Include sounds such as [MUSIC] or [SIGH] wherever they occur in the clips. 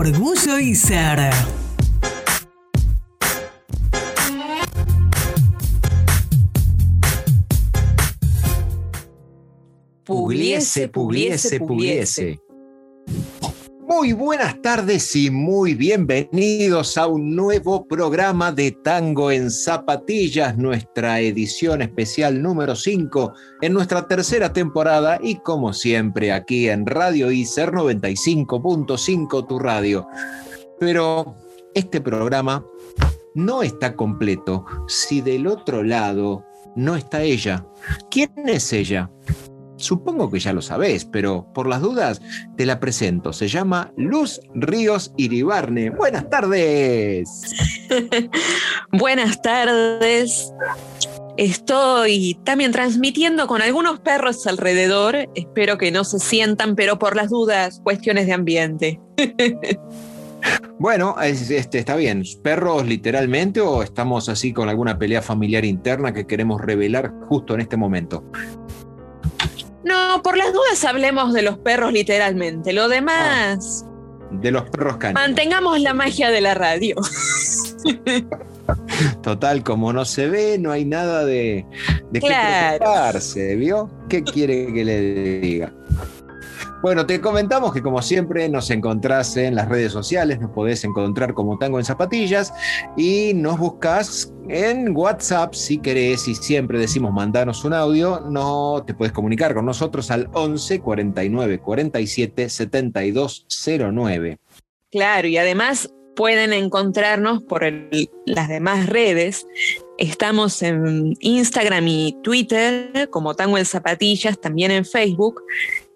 Orgullo y ser. Pugliese, pugliese, pugliese. Muy buenas tardes y muy bienvenidos a un nuevo programa de Tango en Zapatillas, nuestra edición especial número 5 en nuestra tercera temporada y como siempre aquí en Radio ICER 95.5 tu radio. Pero este programa no está completo si del otro lado no está ella. ¿Quién es ella? Supongo que ya lo sabés, pero por las dudas te la presento. Se llama Luz Ríos Iribarne. Buenas tardes. [LAUGHS] Buenas tardes. Estoy también transmitiendo con algunos perros alrededor. Espero que no se sientan, pero por las dudas, cuestiones de ambiente. [LAUGHS] Bueno, este, está bien. ¿Perros literalmente o estamos así con alguna pelea familiar interna que queremos revelar justo en este momento? No, por las dudas hablemos de los perros literalmente. Lo demás. de los perros caninos. Mantengamos la magia de la radio. [LAUGHS] Total, como no se ve, no hay nada de, de Claro. qué preocuparse, ¿vio? ¿Qué quiere que le diga? Bueno, te comentamos que como siempre nos encontrás en las redes sociales, nos podés encontrar como Tango en Zapatillas y nos buscas en WhatsApp si querés y siempre decimos mandanos un audio, no te puedes comunicar con nosotros al 11 49 47 72 09. Claro, y además pueden encontrarnos por las demás redes. Estamos en Instagram y Twitter como Tango en Zapatillas, también en Facebook.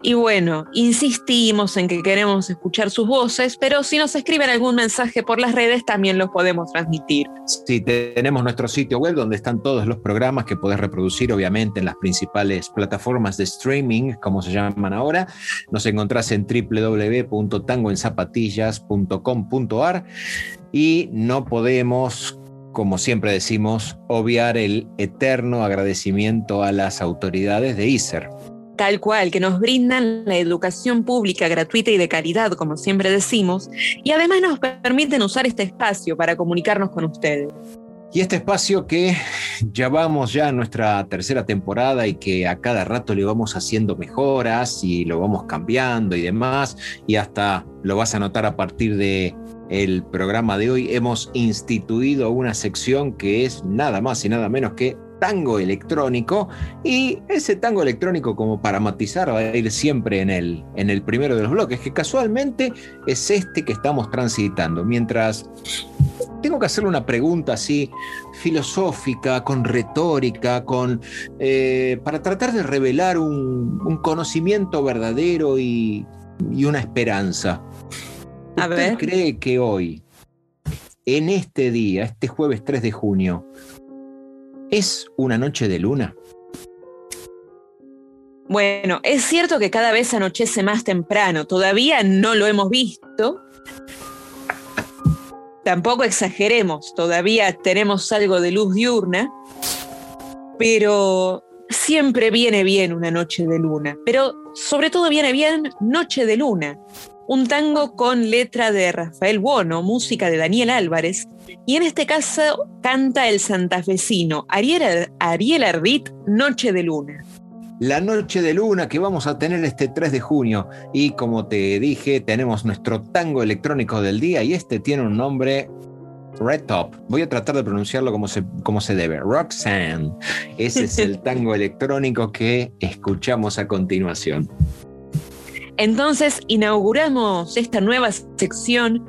Y bueno, insistimos en que queremos escuchar sus voces, pero si nos escriben algún mensaje por las redes también los podemos transmitir. Sí, tenemos nuestro sitio web donde están todos los programas que podés reproducir, obviamente, en las principales plataformas de streaming, como se llaman ahora. Nos encontrás en www.tangoenzapatillas.com.ar y no podemos, como siempre decimos, obviar el eterno agradecimiento a las autoridades de ISER. Tal cual, que nos brindan la educación pública gratuita y de calidad, como siempre decimos, y además nos permiten usar este espacio para comunicarnos con ustedes. Y este espacio que ya vamos ya en nuestra tercera temporada y que a cada rato le vamos haciendo mejoras y lo vamos cambiando y demás, y hasta lo vas a notar a partir de el programa de hoy, hemos instituido una sección que es nada más y nada menos que tango electrónico y ese tango electrónico como para matizar va a ir siempre en el, en el primero de los bloques, que casualmente es este que estamos transitando, mientras tengo que hacerle una pregunta así filosófica, con retórica, con eh, para tratar de revelar un, un conocimiento verdadero y, y una esperanza. A ¿Usted ver. cree que hoy, en este día, este jueves 3 de junio, es una noche de luna? Bueno, es cierto que cada vez anochece más temprano, todavía no lo hemos visto. Tampoco exageremos, todavía tenemos algo de luz diurna, pero siempre viene bien una noche de luna, pero sobre todo viene bien Noche de Luna, un tango con letra de Rafael Bono, música de Daniel Álvarez, y en este caso canta el santafesino Ariel, Ariel Ardit, Noche de Luna. La noche de luna que vamos a tener este 3 de junio. Y como te dije, tenemos nuestro tango electrónico del día y este tiene un nombre Red Top. Voy a tratar de pronunciarlo como se, como se debe. Roxanne. Ese es el [LAUGHS] tango electrónico que escuchamos a continuación. Entonces inauguramos esta nueva sección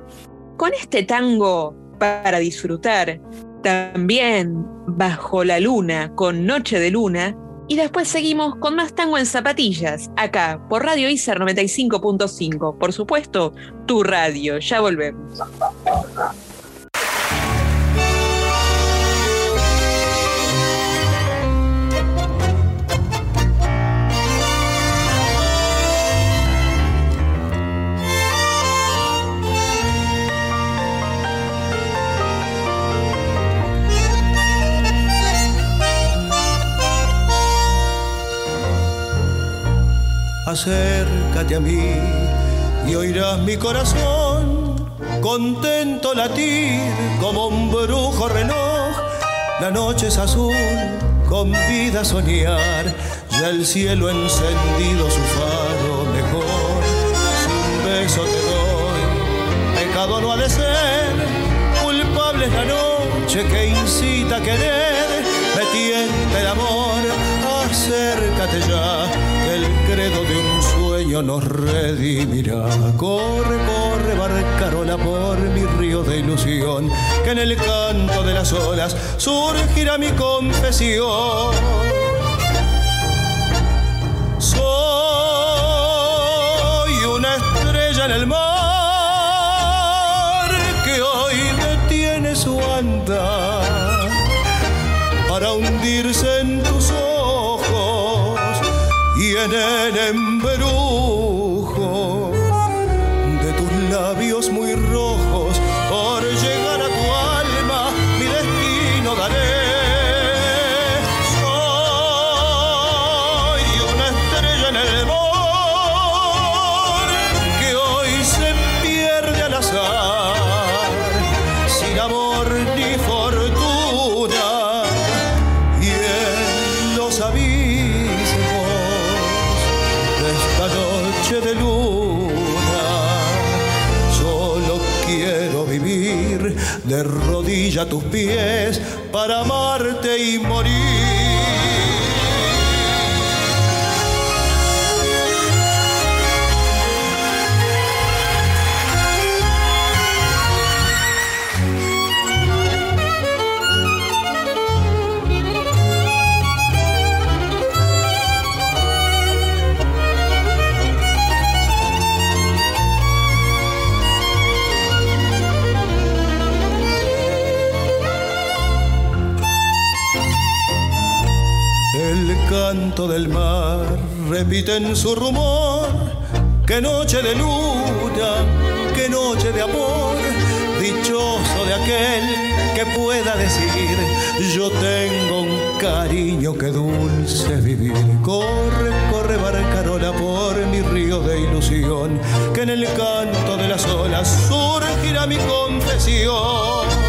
con este tango para disfrutar, también bajo la luna, con Noche de Luna, Y después seguimos con más tango en zapatillas, acá por Radio ICER 95.5. Por supuesto, tu radio. Ya volvemos. Acércate a mí y oirás mi corazón contento latir como un brujo reloj. La noche es azul, con vida soñar, ya el cielo encendido su faro mejor. Si un beso te doy, pecado no ha de ser, culpable es la noche que incita a querer, me tienta el amor, acércate ya el credo de un sueño nos redimirá. Corre, corre, barcarola por mi río de ilusión, que en el canto de las olas surgirá mi confesión. Soy una estrella en el mar que hoy detiene su andar para hundirse en en el tus pies para amarte y morir. Del mar repiten su rumor. Qué noche de luna, qué noche de amor, dichoso de aquel que pueda decir, yo tengo un cariño que dulce vivir. Corre, corre barcarola por mi río de ilusión, que en el canto de las olas surgirá mi confesión.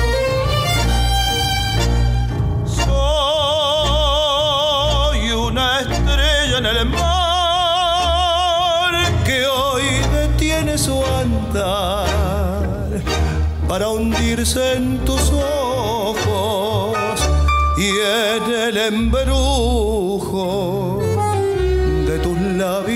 Su andar para hundirse en tus ojos y en el embrujo de tus labios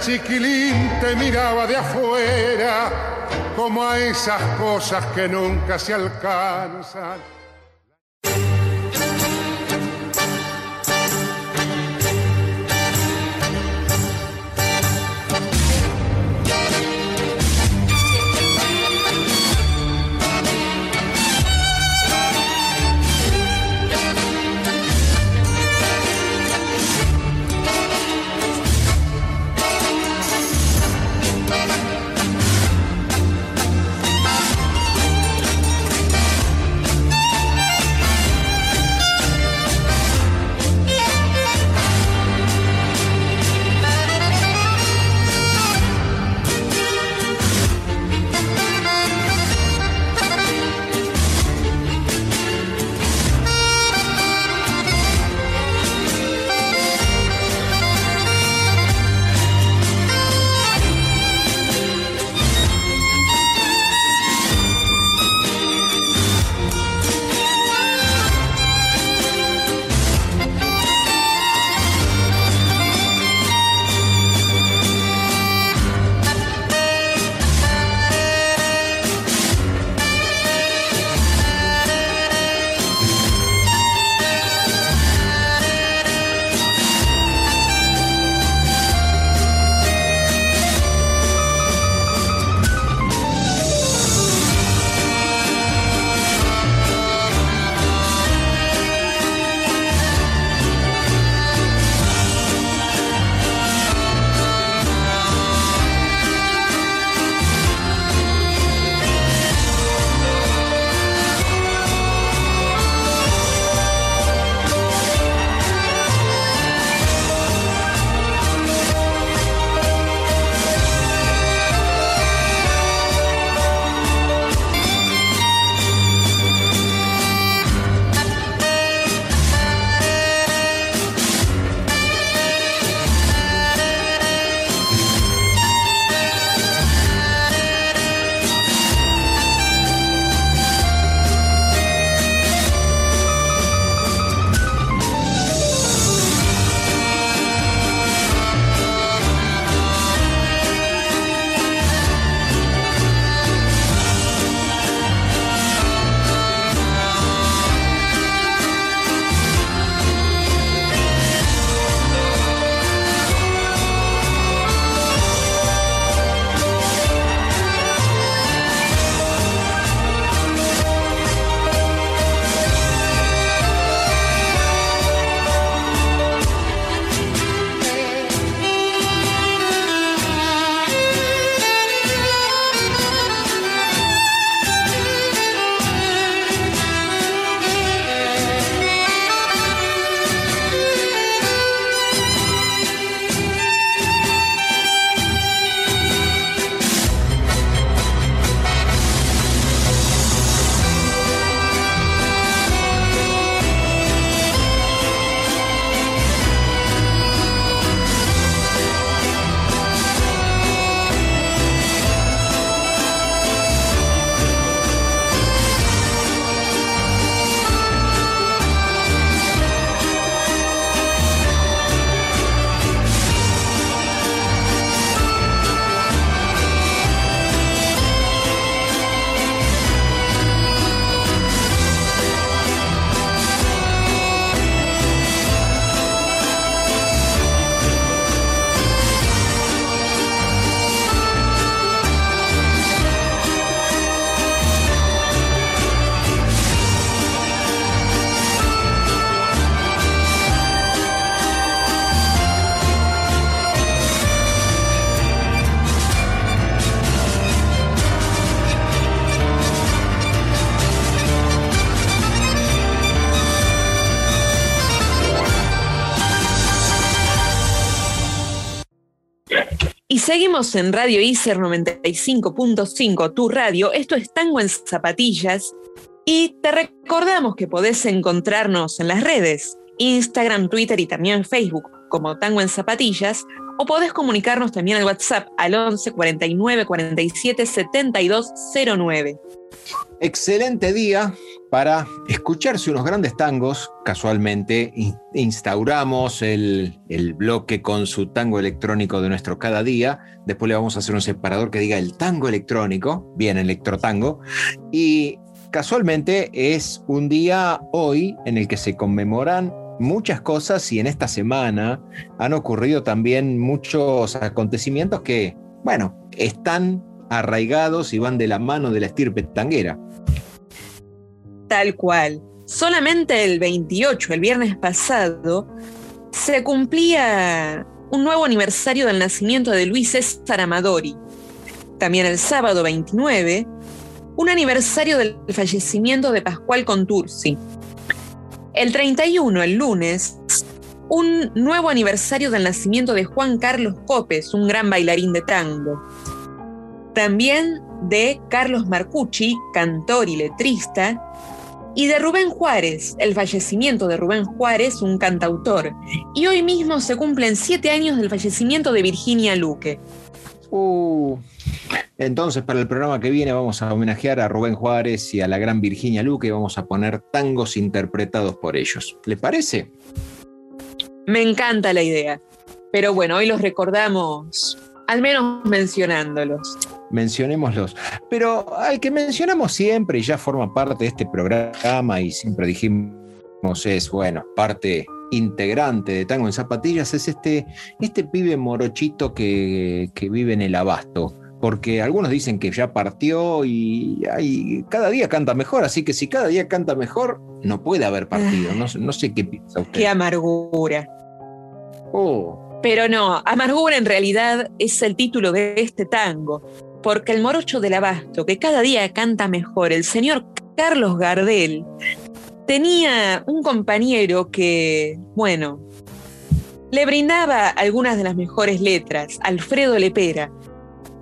Chiquilín te miraba de afuera, como a esas cosas que nunca se alcanzan. Y seguimos en Radio ICER 95.5, tu radio. Esto es Tango en Zapatillas. Y te recordamos que podés encontrarnos en las redes, Instagram, Twitter y también Facebook como Tango en Zapatillas, o podés comunicarnos también al WhatsApp al 11 49 47 72 09. Excelente día para escucharse unos grandes tangos. Casualmente instauramos el, el, bloque con su tango electrónico de nuestro cada día. Después le vamos a hacer un separador que diga el tango electrónico, bien electrotango. Y casualmente es un día hoy en el que se conmemoran muchas cosas y en esta semana han ocurrido también muchos acontecimientos que, bueno, están arraigados y van de la mano de la estirpe tanguera. Tal cual. Solamente el 28, el viernes pasado, se cumplía un nuevo aniversario del nacimiento de Luis César Amadori. También el sábado 29, un aniversario del fallecimiento de Pascual Contursi. El 31, el lunes, un nuevo aniversario del nacimiento de Juan Carlos Copes, un gran bailarín de tango. También de Carlos Marcucci, cantor y letrista, y de Rubén Juárez, el fallecimiento de Rubén Juárez, un cantautor. Y hoy mismo se cumplen siete años del fallecimiento de Virginia Luque. Uh, entonces, para el programa que viene vamos a homenajear a Rubén Juárez y a la gran Virginia Luque y vamos a poner tangos interpretados por ellos. ¿Le parece? Me encanta la idea. Pero bueno, hoy los recordamos, al menos mencionándolos mencionémoslos. Pero al que mencionamos siempre y ya forma parte de este programa y siempre dijimos es, bueno, parte integrante de Tango en Zapatillas, es este, este pibe morochito que, que vive en el abasto. Porque algunos dicen que ya partió y, cada día canta mejor, así que si cada día canta mejor, no puede haber partido. No, no sé qué piensa usted. Qué amargura. Oh. Pero no, Amargura en realidad es el título de este tango porque el morocho del abasto, que cada día canta mejor, el señor Carlos Gardel, tenía un compañero que, bueno, le brindaba algunas de las mejores letras, Alfredo Lepera.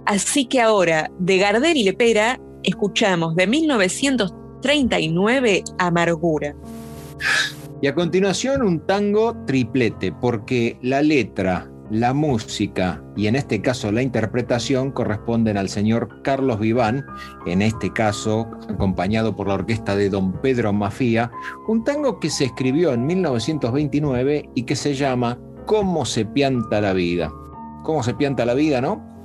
Así que ahora, de Gardel y Lepera, escuchamos de 1939 Amargura. Y a continuación un tango triplete, porque la letra, la música y en este caso la interpretación corresponden al señor Carlos Viván, en este caso acompañado por la orquesta de don Pedro Mafía, un tango que se escribió en 1929 y que se llama ¿Cómo se pianta la vida? ¿Cómo se pianta la vida, no?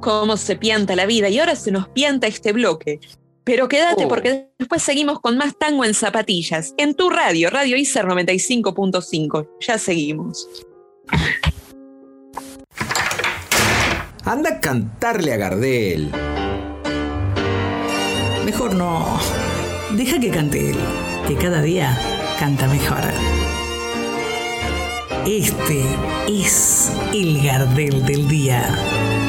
¿Cómo se pianta la vida? Y ahora se nos pianta este bloque. Pero quédate oh. porque después seguimos con más tango en zapatillas. En tu radio, Radio ICER 95.5. Ya seguimos. Anda a cantarle a Gardel. Mejor no. Deja que cante él, que cada día canta mejor. Este es el Gardel del día.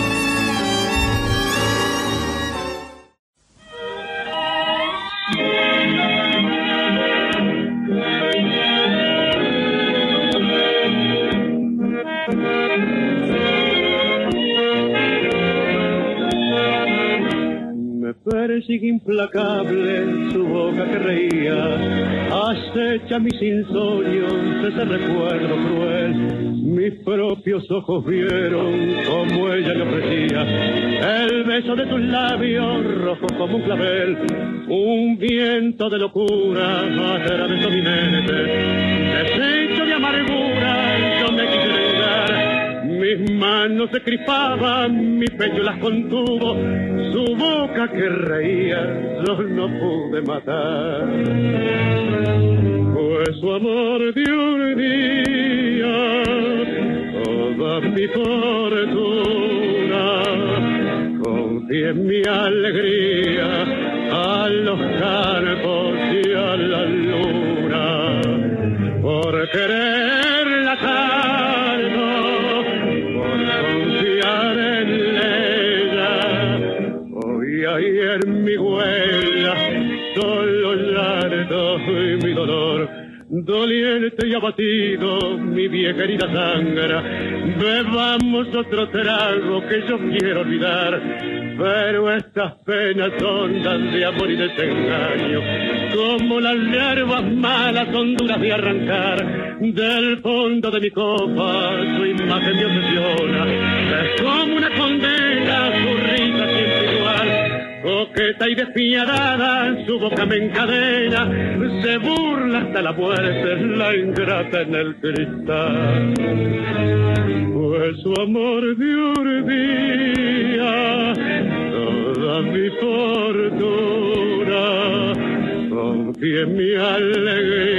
Sigue implacable su boca que reía, acecha mis insomnios ese recuerdo cruel. Mis propios ojos vieron como ella le ofrecía el beso de tus labios rojos como un clavel, un viento de locura atravesó mi mente, deshecho de amargura, mis manos se crispaban, mi pecho las contuvo, su boca que reía, yo no pude matar. Pues su amor de un día, toda mi fortuna, confié en mi alegría a los campos y a la luna, por querer y mi dolor. doliente y abatido, mi vieja herida sangra. Bebamos otro trago que yo quiero olvidar, pero estas penas son de amor y desengaño, como las hierbas malas son duras de arrancar. Del fondo de mi copa su imagen me obsesiona, es como una condena, su risa siempre igual coqueta y despiadada, su boca me encadena, se burla hasta la muerte, la ingrata en el cristal. Pues su amor me urdía toda mi fortuna, confié mi alegría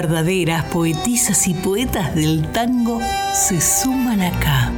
verdaderas poetisas y poetas del tango se suman acá.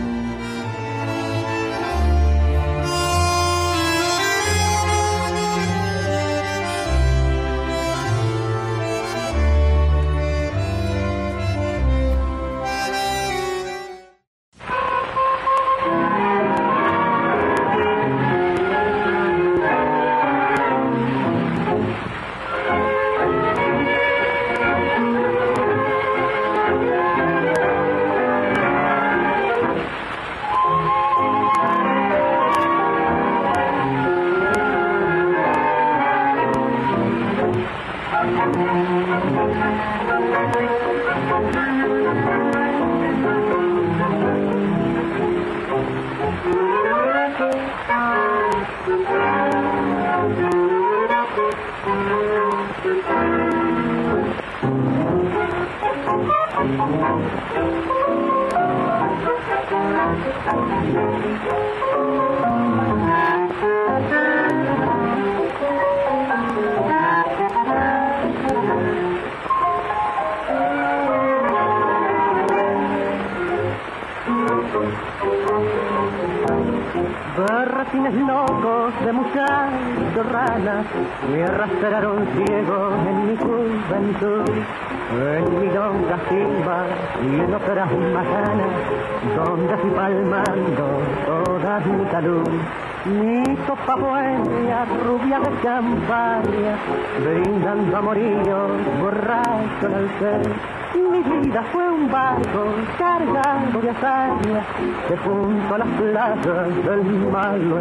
Campaña, brindando amorillos, borracho en el ser. Mi vida fue un barco cargado de hazaña que junto a las playas del mar lo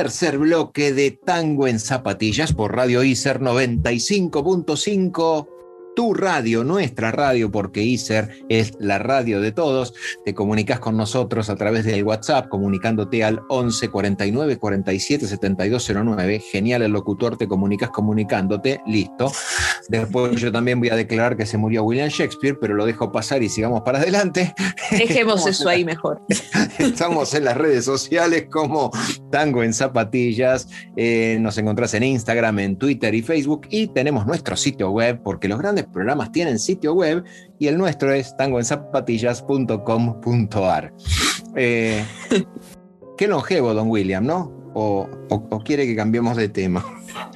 Tercer bloque de Tango en Zapatillas por Radio ICER 95.5. Tu radio, nuestra radio, porque ICER es la radio de todos. Te comunicas con nosotros a través del WhatsApp, comunicándote al 11 49 47 72 09. Genial el locutor, te comunicas comunicándote, listo. Después yo también voy a declarar que se murió William Shakespeare, pero lo dejo pasar y sigamos para adelante. [LAUGHS] Dejemos eso ahí mejor. [LAUGHS] Estamos en las redes sociales como Tango en Zapatillas. Eh, nos encontrás en Instagram, en Twitter y Facebook. Y tenemos nuestro sitio web, porque los grandes programas tienen sitio web y el nuestro es tangoenzapatillas.com.ar. Eh, [LAUGHS] qué longevo, don William, ¿no? o quiere que cambiemos de tema?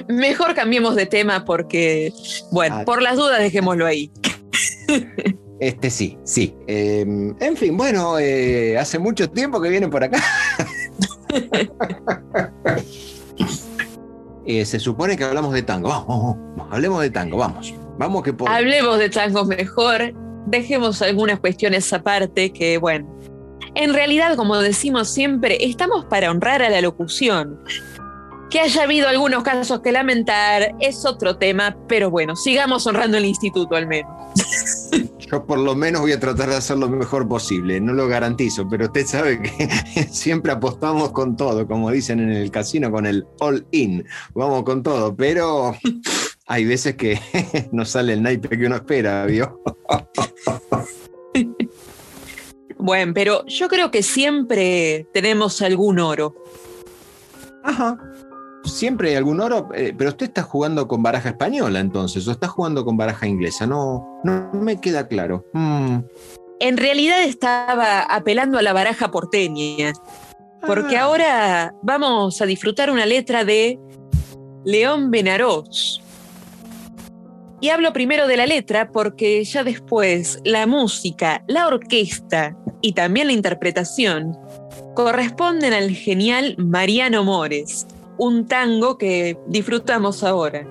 Mejor cambiemos de tema porque, bueno, ah. por las dudas dejémoslo ahí. Este sí, sí. Em, en fin, bueno, eh, hace mucho tiempo que vienen por acá. [LAUGHS] Eh, se supone que hablamos de tango. Vamos, hablemos de tango, vamos. Vamos que Hablemos de tango mejor. Dejemos algunas cuestiones aparte que, bueno, en realidad, como decimos siempre, estamos para honrar a la locución. Que haya habido algunos casos que lamentar es otro tema, pero bueno, sigamos honrando el instituto al menos. [LAUGHS] Yo por lo menos voy a tratar de hacer lo mejor posible, no lo garantizo, pero usted sabe que [LAUGHS] siempre apostamos con todo, como dicen en el casino, con el all in, vamos con todo, pero hay veces que [LAUGHS] no sale el naipe que uno espera, ¿vio? Bueno, pero yo creo que siempre tenemos algún oro. Ajá siempre hay algún oro, eh, pero usted está jugando con baraja española entonces, o está jugando con baraja inglesa, no, no me queda claro. Mm. En realidad estaba apelando a la baraja porteña, porque ah. ahora vamos a disfrutar una letra de León Benarós. Y hablo primero de la letra porque ya después la música, la orquesta y también la interpretación corresponden al genial Mariano Mores, un tango que disfrutamos ahora.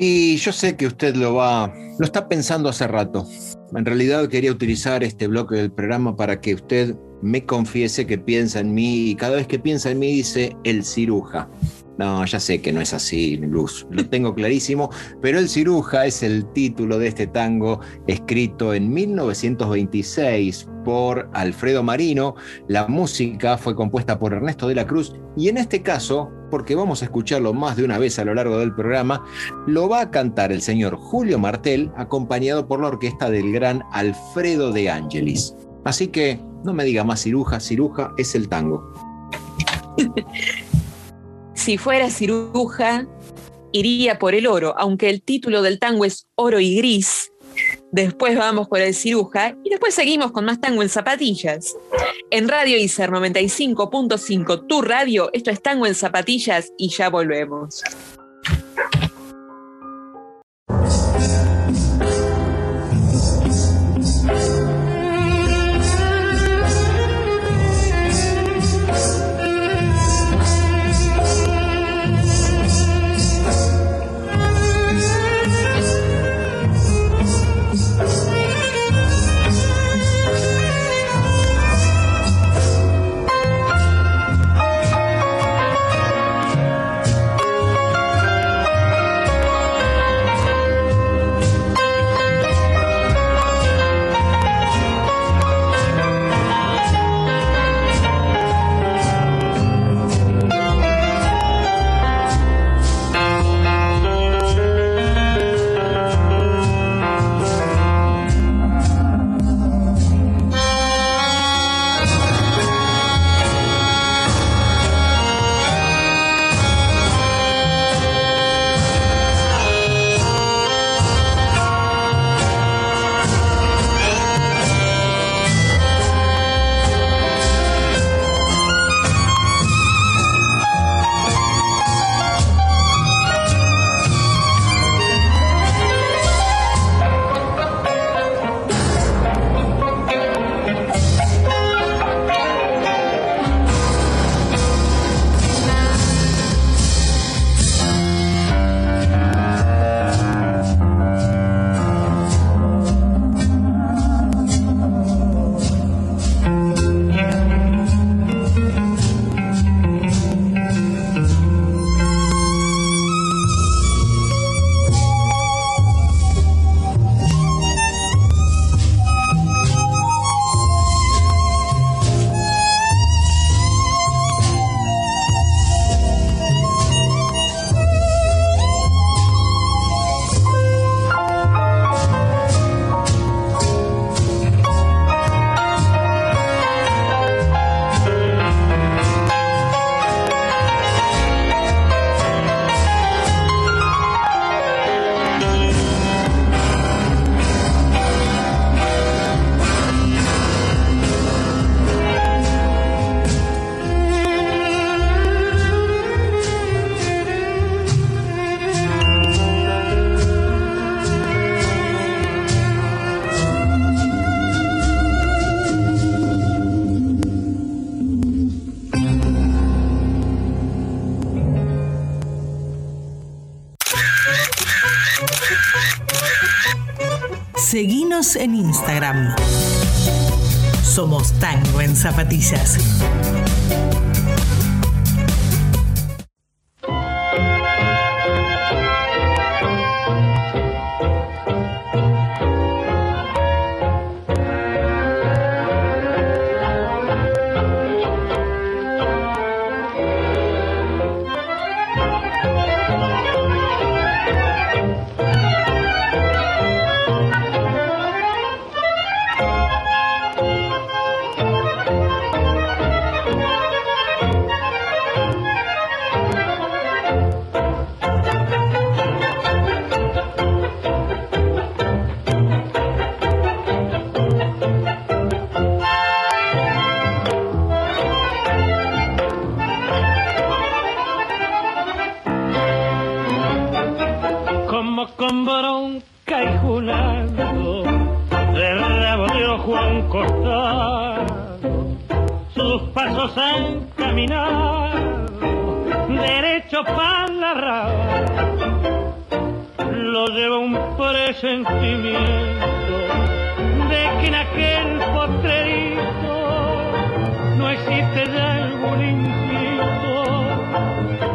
Y yo sé que usted lo va, lo está pensando hace rato. En realidad quería utilizar este bloque del programa para que usted me confiese que piensa en mí y cada vez que piensa en mí dice el ciruja. No, ya sé que no es así, Luz, lo tengo clarísimo, pero El Ciruja es el título de este tango escrito en 1926 por Alfredo Marino. La música fue compuesta por Ernesto de la Cruz y en este caso, porque vamos a escucharlo más de una vez a lo largo del programa, lo va a cantar el señor Julio Martel acompañado por la orquesta del gran Alfredo de Angelis. Así que no me diga más ciruja, ciruja es el tango. [LAUGHS] si fuera ciruja, iría por el oro, aunque el título del tango es Oro y Gris. Después vamos por el ciruja y después seguimos con más tango en zapatillas. En Radio ICER 95.5, tu radio, esto es tango en zapatillas y ya volvemos. Zapatillas.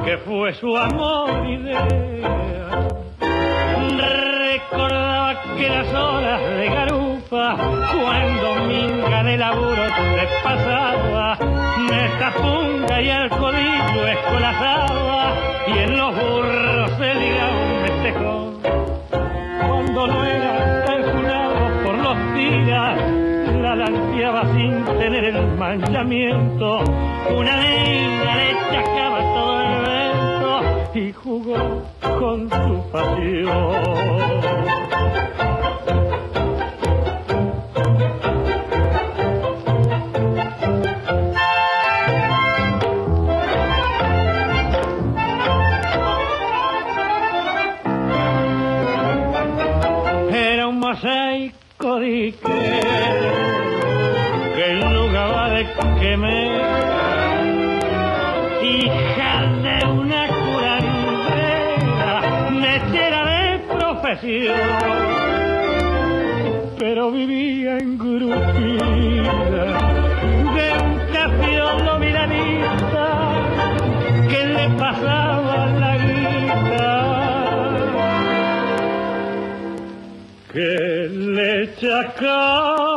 Que fue su amor idea Recordaba que las horas de garupa, cuando minga de laburo se pasaba, esta punga y el codillo escolazaba, y en los burros se ligaba un festejo. Cuando no era calculado por los días, la lanceaba sin tener el manchamiento, una niña le chacaba y jugó con su pasión. Pero vivía en grupida de un cafiolo milanista que le pasaba la guita, que le chacaba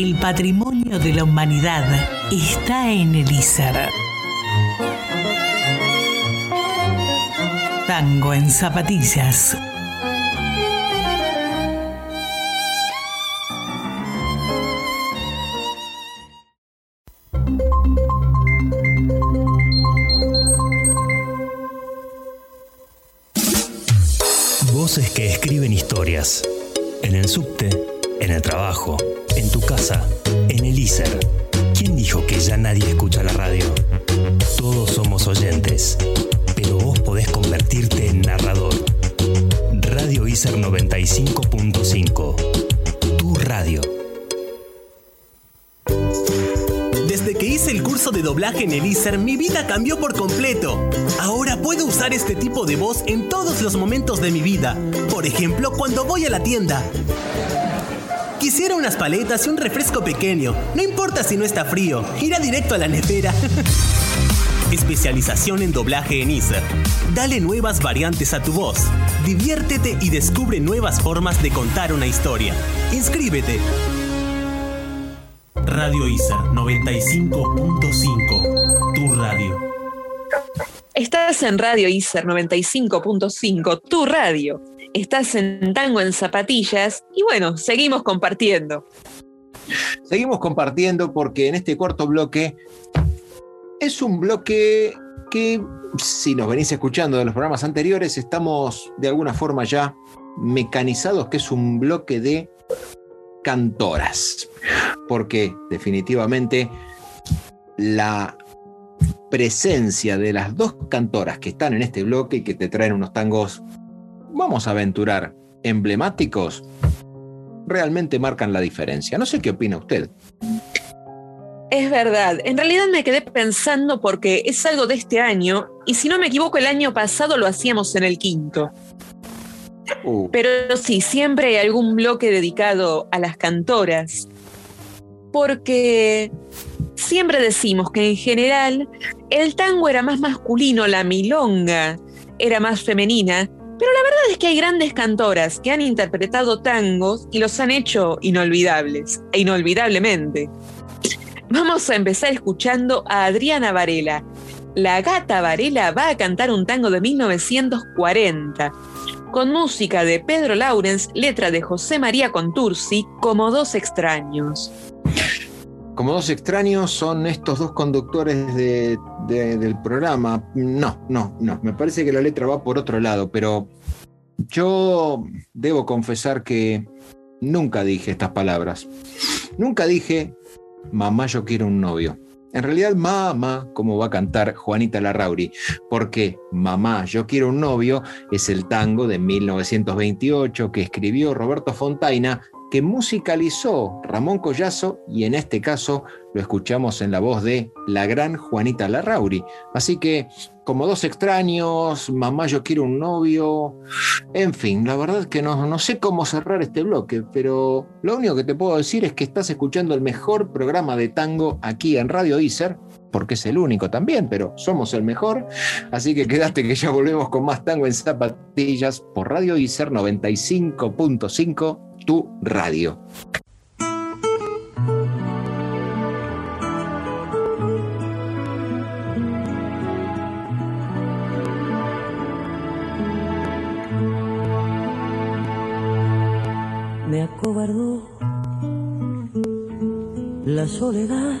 El patrimonio de la humanidad está en el ISER. Tango en zapatillas. Voces que escriben historias. En el subte, en el trabajo, en tu casa, en el ISER. ¿Quién dijo que ya nadie escucha la radio? Todos somos oyentes, pero vos podés convertirte en narrador. Radio ISER 95.5. Tu radio. Desde que hice el curso de doblaje en el ISER, mi vida cambió por completo. Ahora puedo usar este tipo de voz en todos los momentos de mi vida. Por ejemplo, cuando voy a la tienda. Quisiera unas paletas y un refresco pequeño. No importa si no está frío, irá directo a la nevera. [LAUGHS] Especialización en doblaje en ISER. Dale nuevas variantes a tu voz. Diviértete y descubre nuevas formas de contar una historia. Inscríbete. Radio ISER 95.5. Tu radio. Estás en Radio ISER 95.5, tu radio. Estás en Tango en Zapatillas y bueno, seguimos compartiendo. Seguimos compartiendo porque en este cuarto bloque es un bloque que, si nos venís escuchando de los programas anteriores, estamos de alguna forma ya mecanizados, que es un bloque de cantoras. Porque definitivamente la presencia de las dos cantoras que están en este bloque y que te traen unos tangos, vamos a aventurar, emblemáticos, realmente marcan la diferencia. No sé qué opina usted. Es verdad, en realidad me quedé pensando porque es algo de este año y si no me equivoco el año pasado lo hacíamos en el quinto. Uh, Pero sí, siempre hay algún bloque dedicado a las cantoras. Porque siempre decimos que en general el tango era más masculino, la milonga era más femenina, pero la verdad es que hay grandes cantoras que han interpretado tangos y los han hecho inolvidables, e inolvidablemente. Vamos a empezar escuchando a Adriana Varela. La gata Varela va a cantar un tango de 1940 con música de Pedro Laurens, letra de José María Contursi, como dos extraños. Como dos extraños son estos dos conductores de- de- del programa. No, no, no. Me parece que la letra va por otro lado, pero yo debo confesar que nunca dije estas palabras. Nunca dije, mamá, yo quiero un novio. En realidad, mamá, como va a cantar Juanita Larrauri, porque mamá, yo quiero un novio es el tango de 1928 que escribió Roberto Fontaina, que musicalizó Ramón Collazo y en este caso lo escuchamos en la voz de la gran Juanita Larrauri. Así que, como dos extraños, mamá, yo quiero un novio, en fin, la verdad es que no, no sé cómo cerrar este bloque, pero lo único que te puedo decir es que estás escuchando el mejor programa de tango aquí en Radio Iser, porque es el único también, pero somos el mejor. Así que quedaste que ya volvemos con más tango en zapatillas por Radio Iser 95.5, tu radio. me acobardó la soledad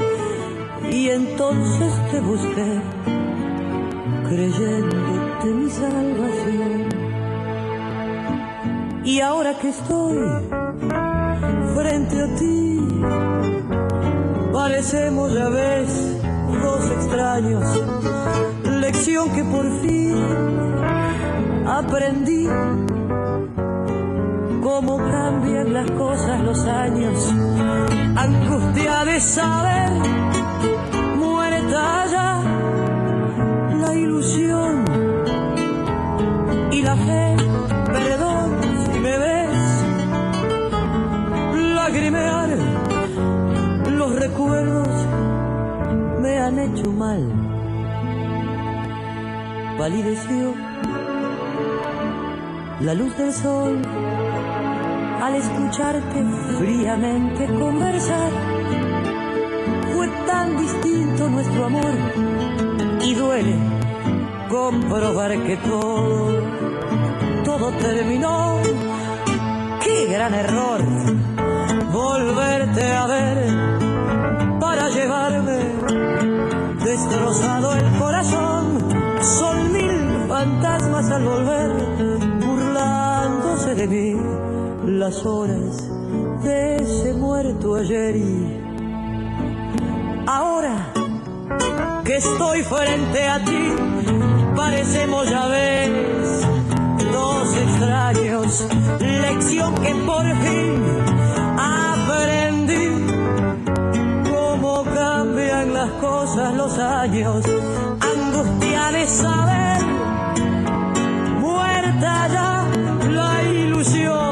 y entonces te busqué, creyéndote mi salvación. Y ahora que estoy frente a ti, parecemos ya ves dos extraños, lección que por fin aprendí cómo cambian las cosas los años. Angustia de saber, ilusión y la fe. Perdón si me ves lagrimear, los recuerdos me han hecho mal. Palideció la luz del sol al escucharte fríamente conversar. Fue tan distinto nuestro amor y duele comprobar que todo, todo terminó. Qué gran error volverte a ver para llevarme destrozado el corazón. Son mil fantasmas al volver burlándose de mí las horas de ese muerto ayer y ahora estoy frente a ti. Parecemos ya ves dos extraños. Lección que por fin aprendí. Cómo cambian las cosas los años. Angustia de saber muerta ya la ilusión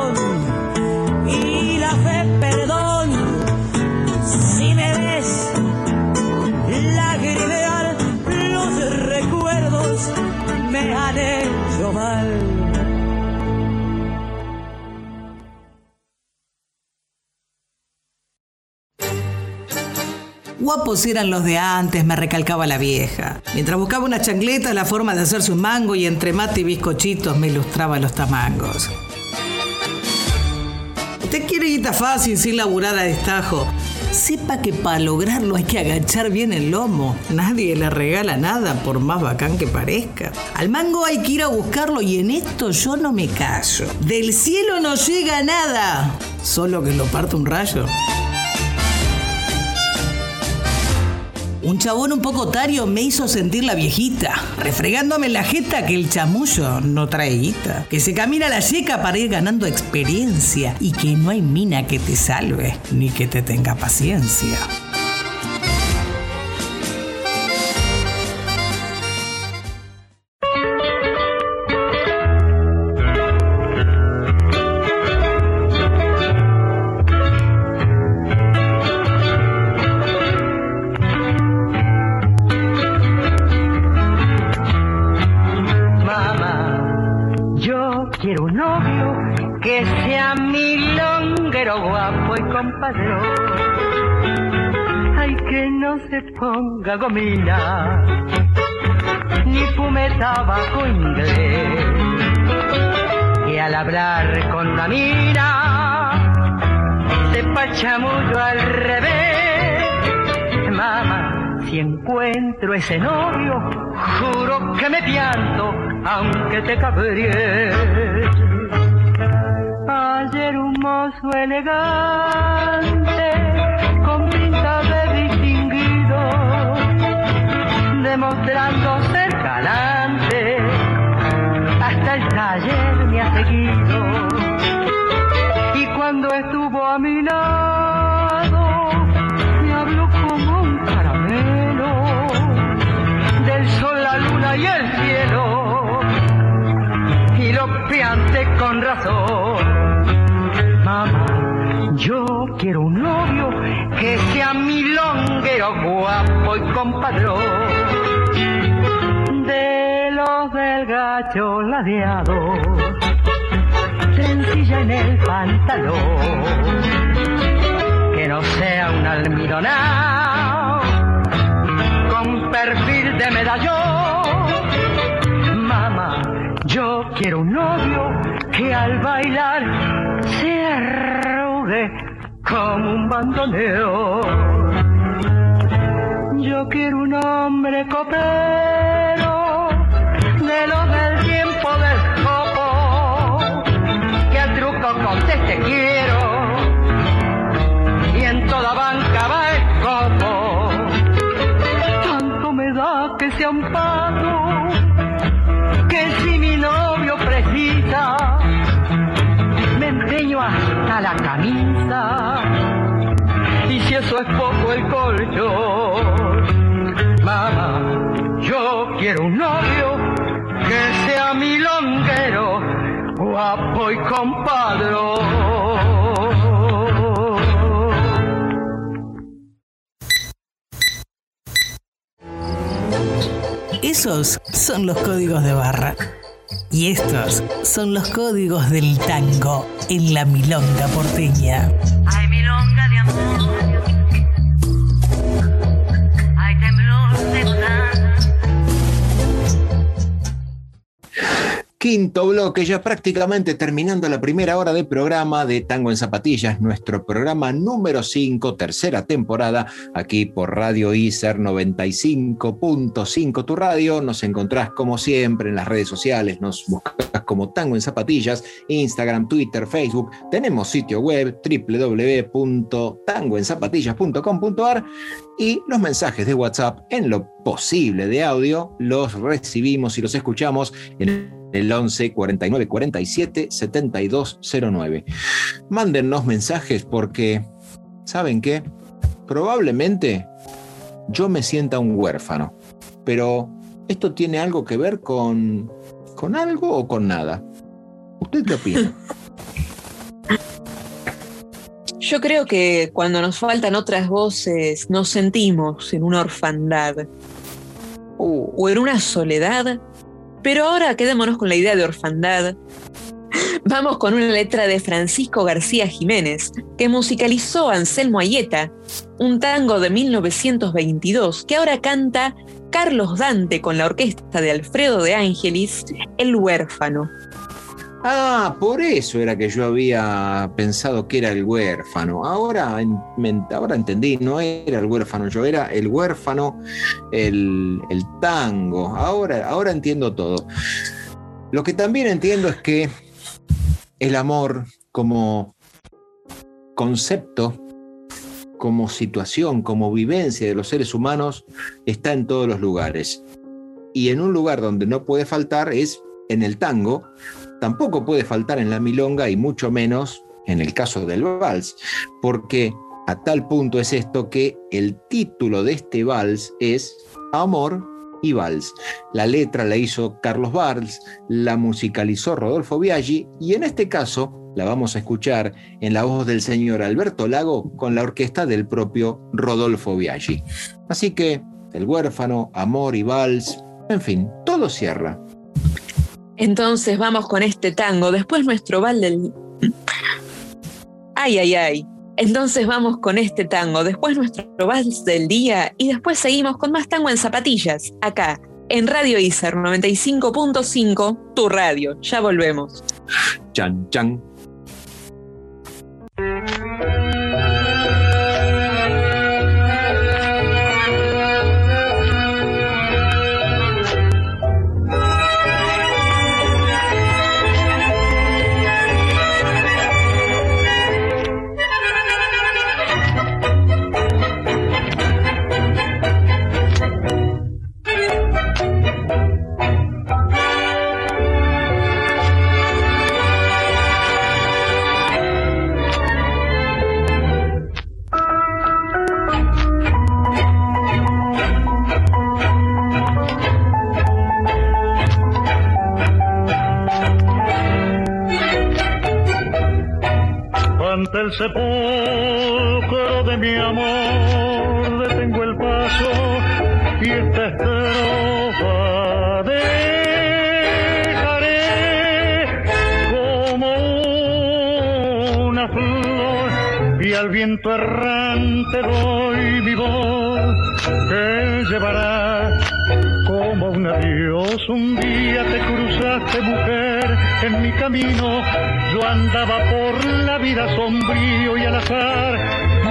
guapos eran los de antes, me recalcaba la vieja. Mientras buscaba una chancleta, la forma de hacerse un mango y entre mate y bizcochitos me ilustraba los tamangos. Usted quiere guita fácil sin laburar a destajo. Sepa que para lograrlo hay que agachar bien el lomo. Nadie le regala nada por más bacán que parezca. Al mango hay que ir a buscarlo y en esto yo no me callo. Del cielo no llega nada. Solo que lo parte un rayo. Un chabón un poco tario me hizo sentir la viejita, refregándome la jeta que el chamullo no trae guita, que se camina la yeca para ir ganando experiencia y que no hay mina que te salve ni que te tenga paciencia. Se ponga gomina, ni fume tabaco inglés. Que al hablar con la mina, sepa chamullo al revés. Mamá, si encuentro ese novio, juro que me pianto, aunque te cabríes. Ayer un mozo elegante, demostrando ser galante, hasta el taller me ha seguido. Y cuando estuvo a mi lado, me habló como un caramelo del sol, la luna y el cielo. Y lo piante con razón. Mamá, yo quiero un novio que sea milonguero, guapo y compadrón. Del gacho ladeado, sencilla en el pantalón. Que no sea un almidonado con perfil de medallón. Mamá, yo quiero un novio que al bailar se arrugue como un bandoneo. Yo quiero un hombre copero de los conteste quiero. Y en toda banca va el copo tanto me da que sea un pato, que si mi novio precisa, me empeño hasta la camisa, y si eso es poco el colchón, mamá, yo quiero un novio que sea milonguero, guapo y compadrón. Esos son los códigos de barra. Y estos son los códigos del tango en la milonga porteña. Ay, milonga de amor. Quinto bloque, ya prácticamente terminando la primera hora de programa de Tango en Zapatillas, nuestro programa número 5, tercera temporada, aquí por Radio ICER 95.5, tu radio. Nos encontrás como siempre en las redes sociales, nos buscas como Tango en Zapatillas, Instagram, Twitter, Facebook. Tenemos sitio web www.tangoenzapatillas.com.ar y los mensajes de WhatsApp en lo posible de audio los recibimos y los escuchamos en el 11 49 47 7209. Mándennos mensajes porque, ¿saben qué? Probablemente yo me sienta un huérfano, pero ¿esto tiene algo que ver con, con algo o con nada? ¿Usted qué opina? [LAUGHS] Yo creo que cuando nos faltan otras voces nos sentimos en una orfandad o en una soledad, pero ahora quedémonos con la idea de orfandad, Vamos con una letra de Francisco García Jiménez, que musicalizó Anselmo Ayeta, un tango de 1922 que ahora canta Carlos Dante con la orquesta de Alfredo de Ángelis, El huérfano. Ah, por eso era que yo había pensado que era el huérfano. Ahora, ahora entendí, no era el huérfano, yo era el huérfano, el, el tango. Ahora, ahora entiendo todo. Lo que también entiendo es que el amor como concepto, como situación, como vivencia de los seres humanos, está en todos los lugares. Y en un lugar donde no puede faltar es en el tango, tampoco puede faltar en la milonga y mucho menos en el caso del vals, porque a tal punto es esto que el título de este vals es Amor y Vals. La letra la hizo Carlos Valls, la musicalizó Rodolfo Biaggi y en este caso la vamos a escuchar en la voz del señor Alberto Lago con la orquesta del propio Rodolfo Biaggi. Así que El huérfano, Amor y Vals, en fin, todo cierra. Entonces vamos con este tango, después nuestro bal del... Ay, ay, ay. Entonces vamos con este tango, después nuestro vals del día y después seguimos con más tango en zapatillas, acá, en Radio ISER 95.5, tu radio. Ya volvemos. Chan, chan. El sepulcro de mi amor detengo el paso y esta estrofa dejaré como una flor y al viento errante doy mi voz que llevará como un adiós. Un día te cruzaste, mujer, en mi camino. Yo andaba por la vida sombrío y al azar.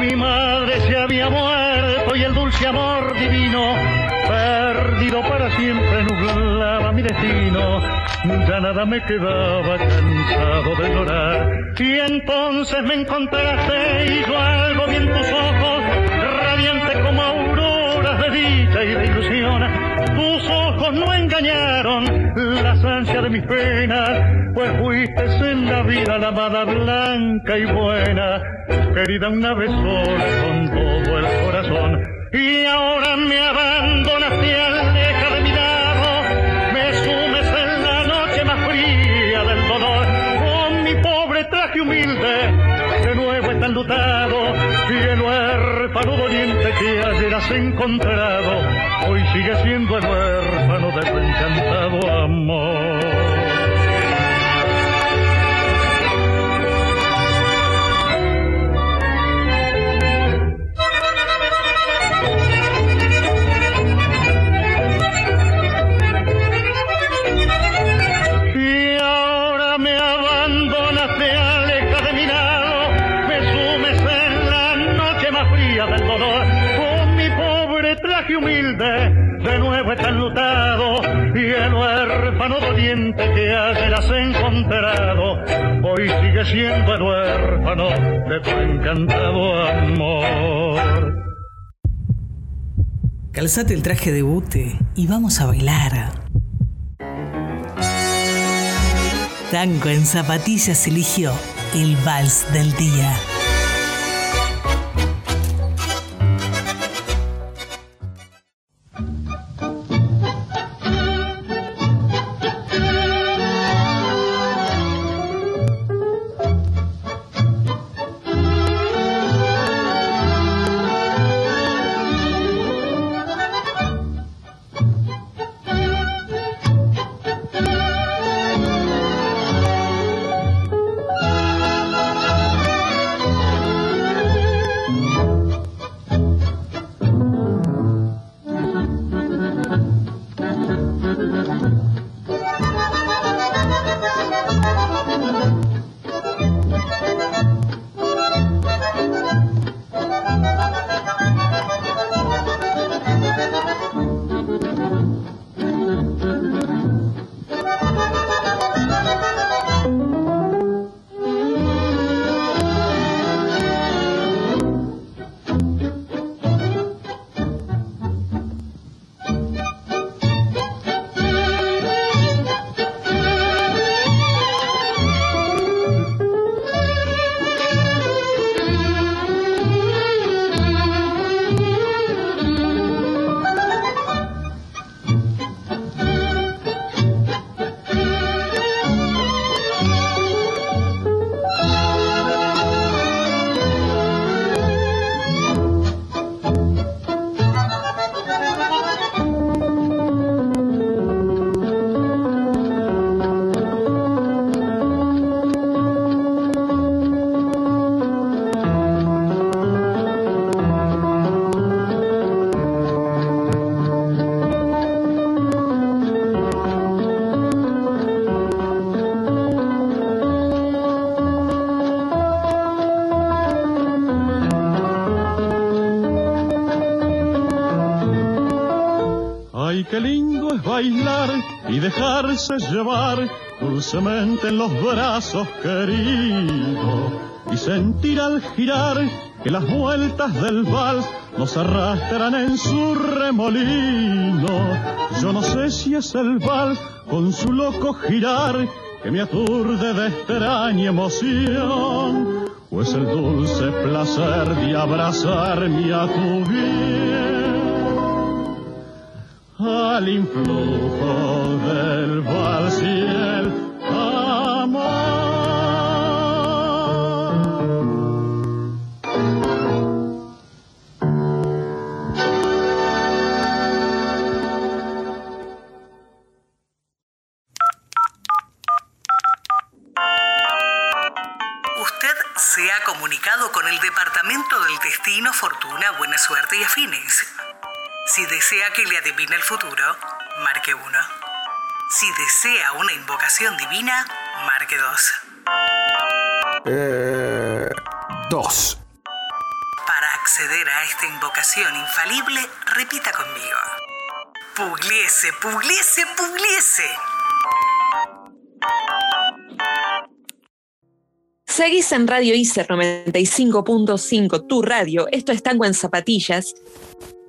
Mi madre se había muerto y el dulce amor divino, perdido para siempre, nublaba mi destino. Ya nada me quedaba cansado de llorar. Y entonces me encontraste y yo algo vi en tus ojos, radiante como auroras de dicha y de ilusión. Tus ojos no engañaron las ansias de mis penas, pues fuiste en la vida la amada blanca y buena, querida una vez sola con todo el corazón. Y ahora me abandonas y aleja de mi lado, me sumes en la noche más fría del dolor, con mi pobre traje humilde, de nuevo está enlutado, y el huérfano doliente que ayer has encontrado, hoy sigue siendo el huérfano de tu encantado amor. Que ayer has encontrado, hoy sigue siendo el huérfano de tu encantado amor. Calzate el traje de bute y vamos a bailar. Tango en zapatillas eligió el vals del día. Llevar dulcemente en los brazos queridos y sentir al girar que las vueltas del vals nos arrastran en su remolino. Yo no sé si es el vals con su loco girar que me aturde de extraña emoción o es el dulce placer de abrazarme a tu bien al influjo del vals y el futuro, marque 1. Si desea una invocación divina, marque 2. Eh, dos. Para acceder a esta invocación infalible, repita conmigo. Pugliese, pugliese, pugliese. Seguís en Radio ICER 95.5, tu radio. Esto es Tango en Zapatillas.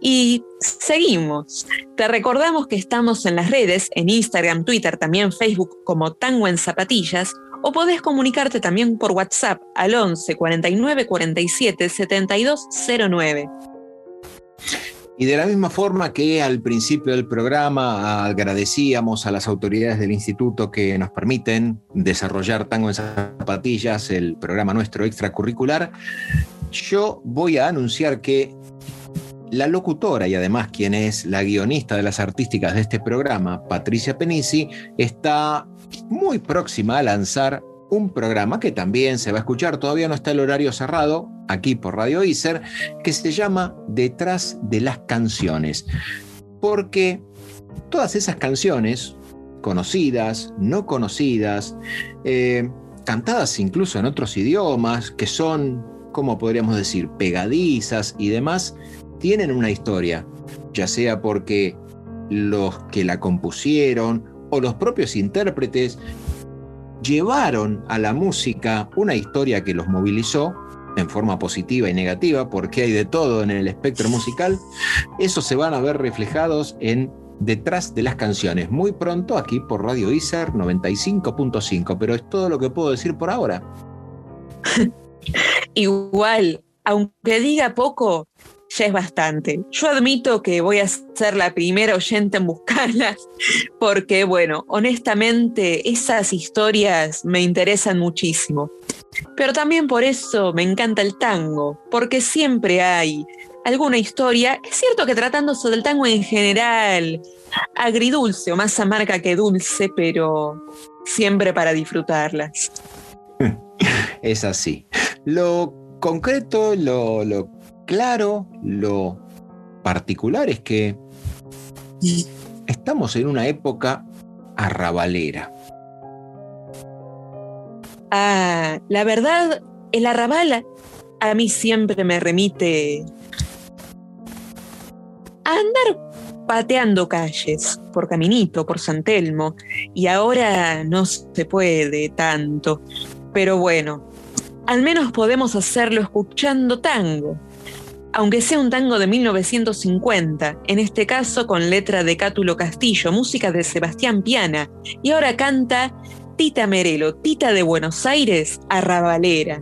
Y seguimos. Te recordamos que estamos en las redes, en Instagram, Twitter, también Facebook como Tango en Zapatillas, o podés comunicarte también por WhatsApp al 11 49 47 7209. Y de la misma forma que al principio del programa agradecíamos a las autoridades del instituto que nos permiten desarrollar Tango en Zapatillas, el programa nuestro extracurricular, yo voy a anunciar que la locutora y además quien es la guionista de las artísticas de este programa, Patricia Penisi, está muy próxima a lanzar un programa que también se va a escuchar, todavía no está el horario cerrado, aquí por Radio Iser, que se llama Detrás de las canciones. Porque todas esas canciones, conocidas, no conocidas, eh, cantadas incluso en otros idiomas, que son, como podríamos decir, pegadizas y demás, tienen una historia, ya sea porque los que la compusieron o los propios intérpretes llevaron a la música una historia que los movilizó en forma positiva y negativa, porque hay de todo en el espectro musical, eso se van a ver reflejados en detrás de las canciones, muy pronto aquí por Radio ISER 95.5, pero es todo lo que puedo decir por ahora. [LAUGHS] Igual, aunque diga poco, ya es bastante. Yo admito que voy a ser la primera oyente en buscarlas, [LAUGHS] porque, bueno, honestamente, esas historias me interesan muchísimo. Pero también por eso me encanta el tango, porque siempre hay alguna historia. Es cierto que tratándose del tango en general, agridulce o más amarga que dulce, pero siempre para disfrutarlas. [LAUGHS] Es así. Lo concreto, lo, lo claro, lo particular es que estamos en una época arrabalera. Ah, la verdad, el arrabal a mí siempre me remite a andar pateando calles, por Caminito, por San Telmo, y ahora no se puede tanto. Pero bueno, al menos podemos hacerlo escuchando tango. Aunque sea un tango de 1950, en este caso con letra de Cátulo Castillo, música de Sebastián Piana, y ahora canta Tita Merelo, Tita de Buenos Aires, Arrabalera.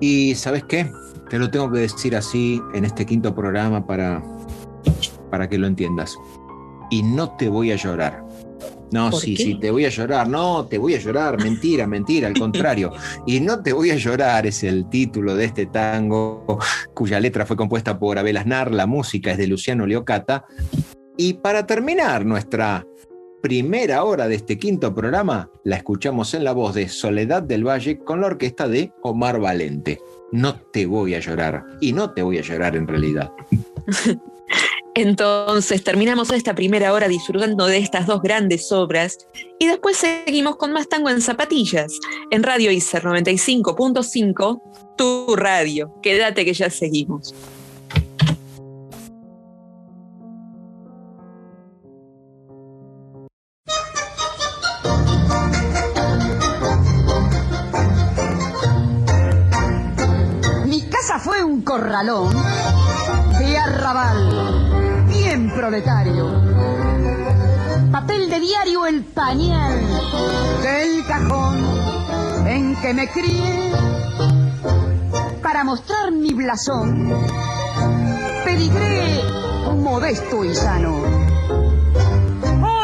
Y ¿sabes qué? Te lo tengo que decir así en este quinto programa para, para que lo entiendas. Y no te voy a llorar. No, ¿Por sí, qué? sí, te voy a llorar. No, te voy a llorar. Mentira, mentira, al [LAUGHS] contrario. Y no te voy a llorar es el título de este tango, cuya letra fue compuesta por Abel Aznar, la música es de Luciano Leocata. Y para terminar nuestra primera hora de este quinto programa, la escuchamos en la voz de Soledad del Valle con la orquesta de Omar Valente. No te voy a llorar. Y no te voy a llorar en realidad. [LAUGHS] Entonces terminamos esta primera hora disfrutando de estas dos grandes obras y después seguimos con más tango en zapatillas en Radio ICER 95.5, tu radio. Quédate que ya seguimos. Mi casa fue un corralón de arrabal, proletario. Papel de diario el pañal del cajón en que me crié. Para mostrar mi blasón, pedigré modesto y sano.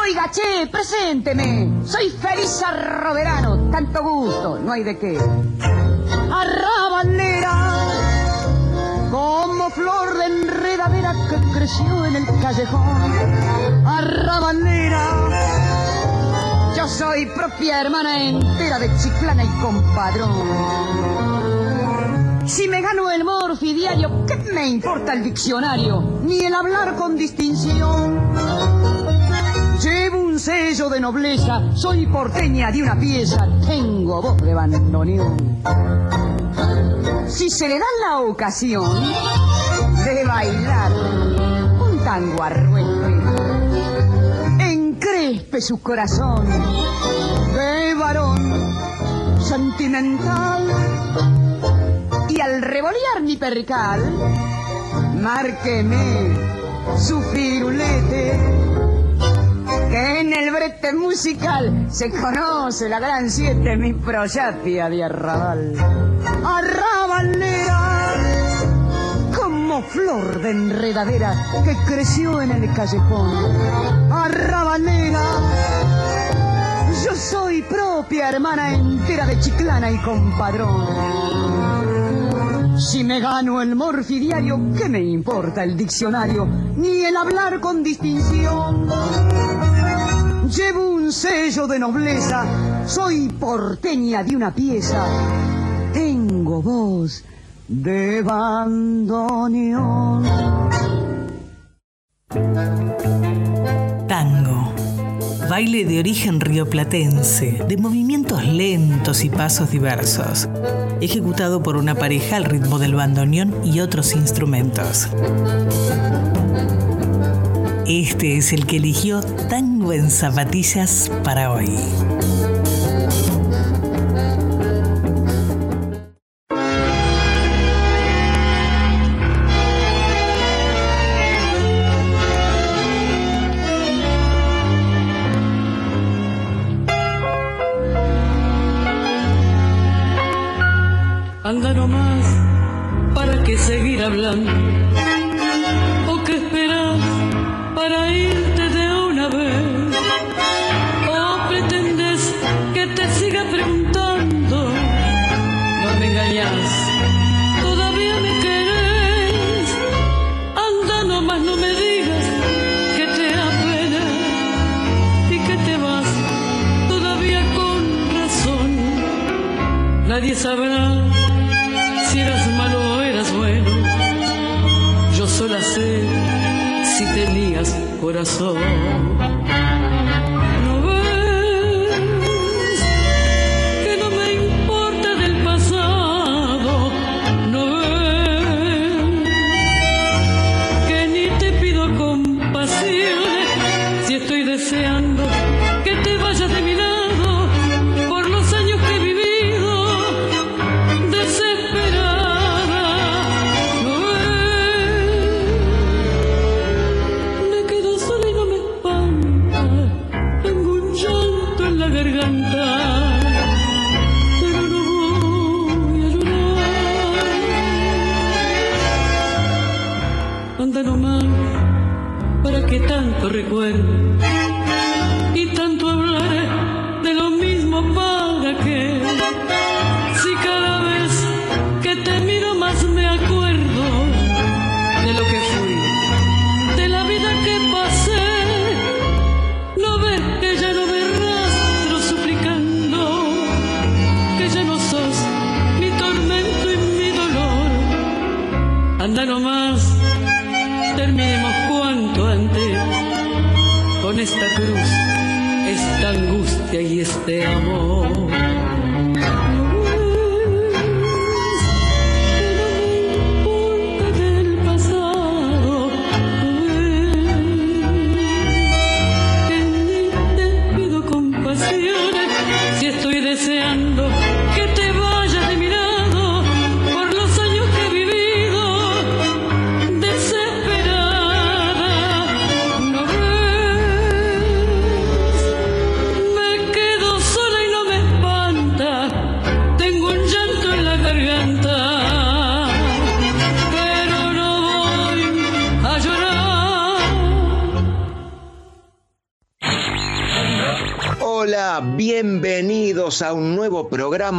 Oiga, che, presénteme. Soy feliz arroverano. Tanto gusto, no hay de qué. Flor de enredadera que creció en el callejón. Arrabalera, yo soy propia hermana entera de Chiclana y compadrón. Si me gano el morfi diario, ¿qué me importa el diccionario? Ni el hablar con distinción. Llevo un sello de nobleza, soy porteña de una pieza, tengo voz de bandoneón. Si se le da la ocasión de bailar un tango arruente, encrespe su corazón de varón sentimental y al revolear mi percal, márqueme su firulete que en el brete musical se conoce la gran siete, mi proyapia de arrabal. Arrabalera, como flor de enredadera que creció en el callejón. Arrabalera, yo soy propia hermana entera de Chiclana y compadrón. Si me gano el morfi diario, ¿qué me importa el diccionario? Ni el hablar con distinción. Llevo un sello de nobleza, soy porteña de una pieza. Tengo voz de bandoneón. Tango. Baile de origen rioplatense, de movimientos lentos y pasos diversos, ejecutado por una pareja al ritmo del bandoneón y otros instrumentos. Este es el que eligió Tango en Zapatillas para hoy. Nomás, ¿para qué seguir hablando? soul.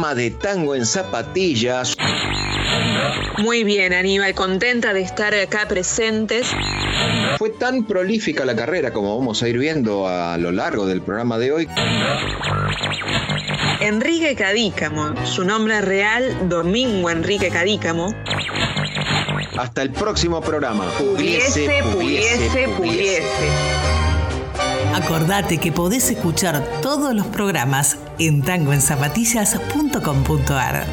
Programa de Tango en Zapatillas. Muy bien, Aníbal, contenta de estar acá presentes. Fue tan prolífica la carrera como vamos a ir viendo a lo largo del programa de hoy. Enrique Cadícamo, su nombre real, Domingo Enrique Cadícamo. Hasta el próximo programa. Pudiese, pudiese, pudiese. Acordate que podés escuchar todos los programas en tangoenzapatillas.com.ar.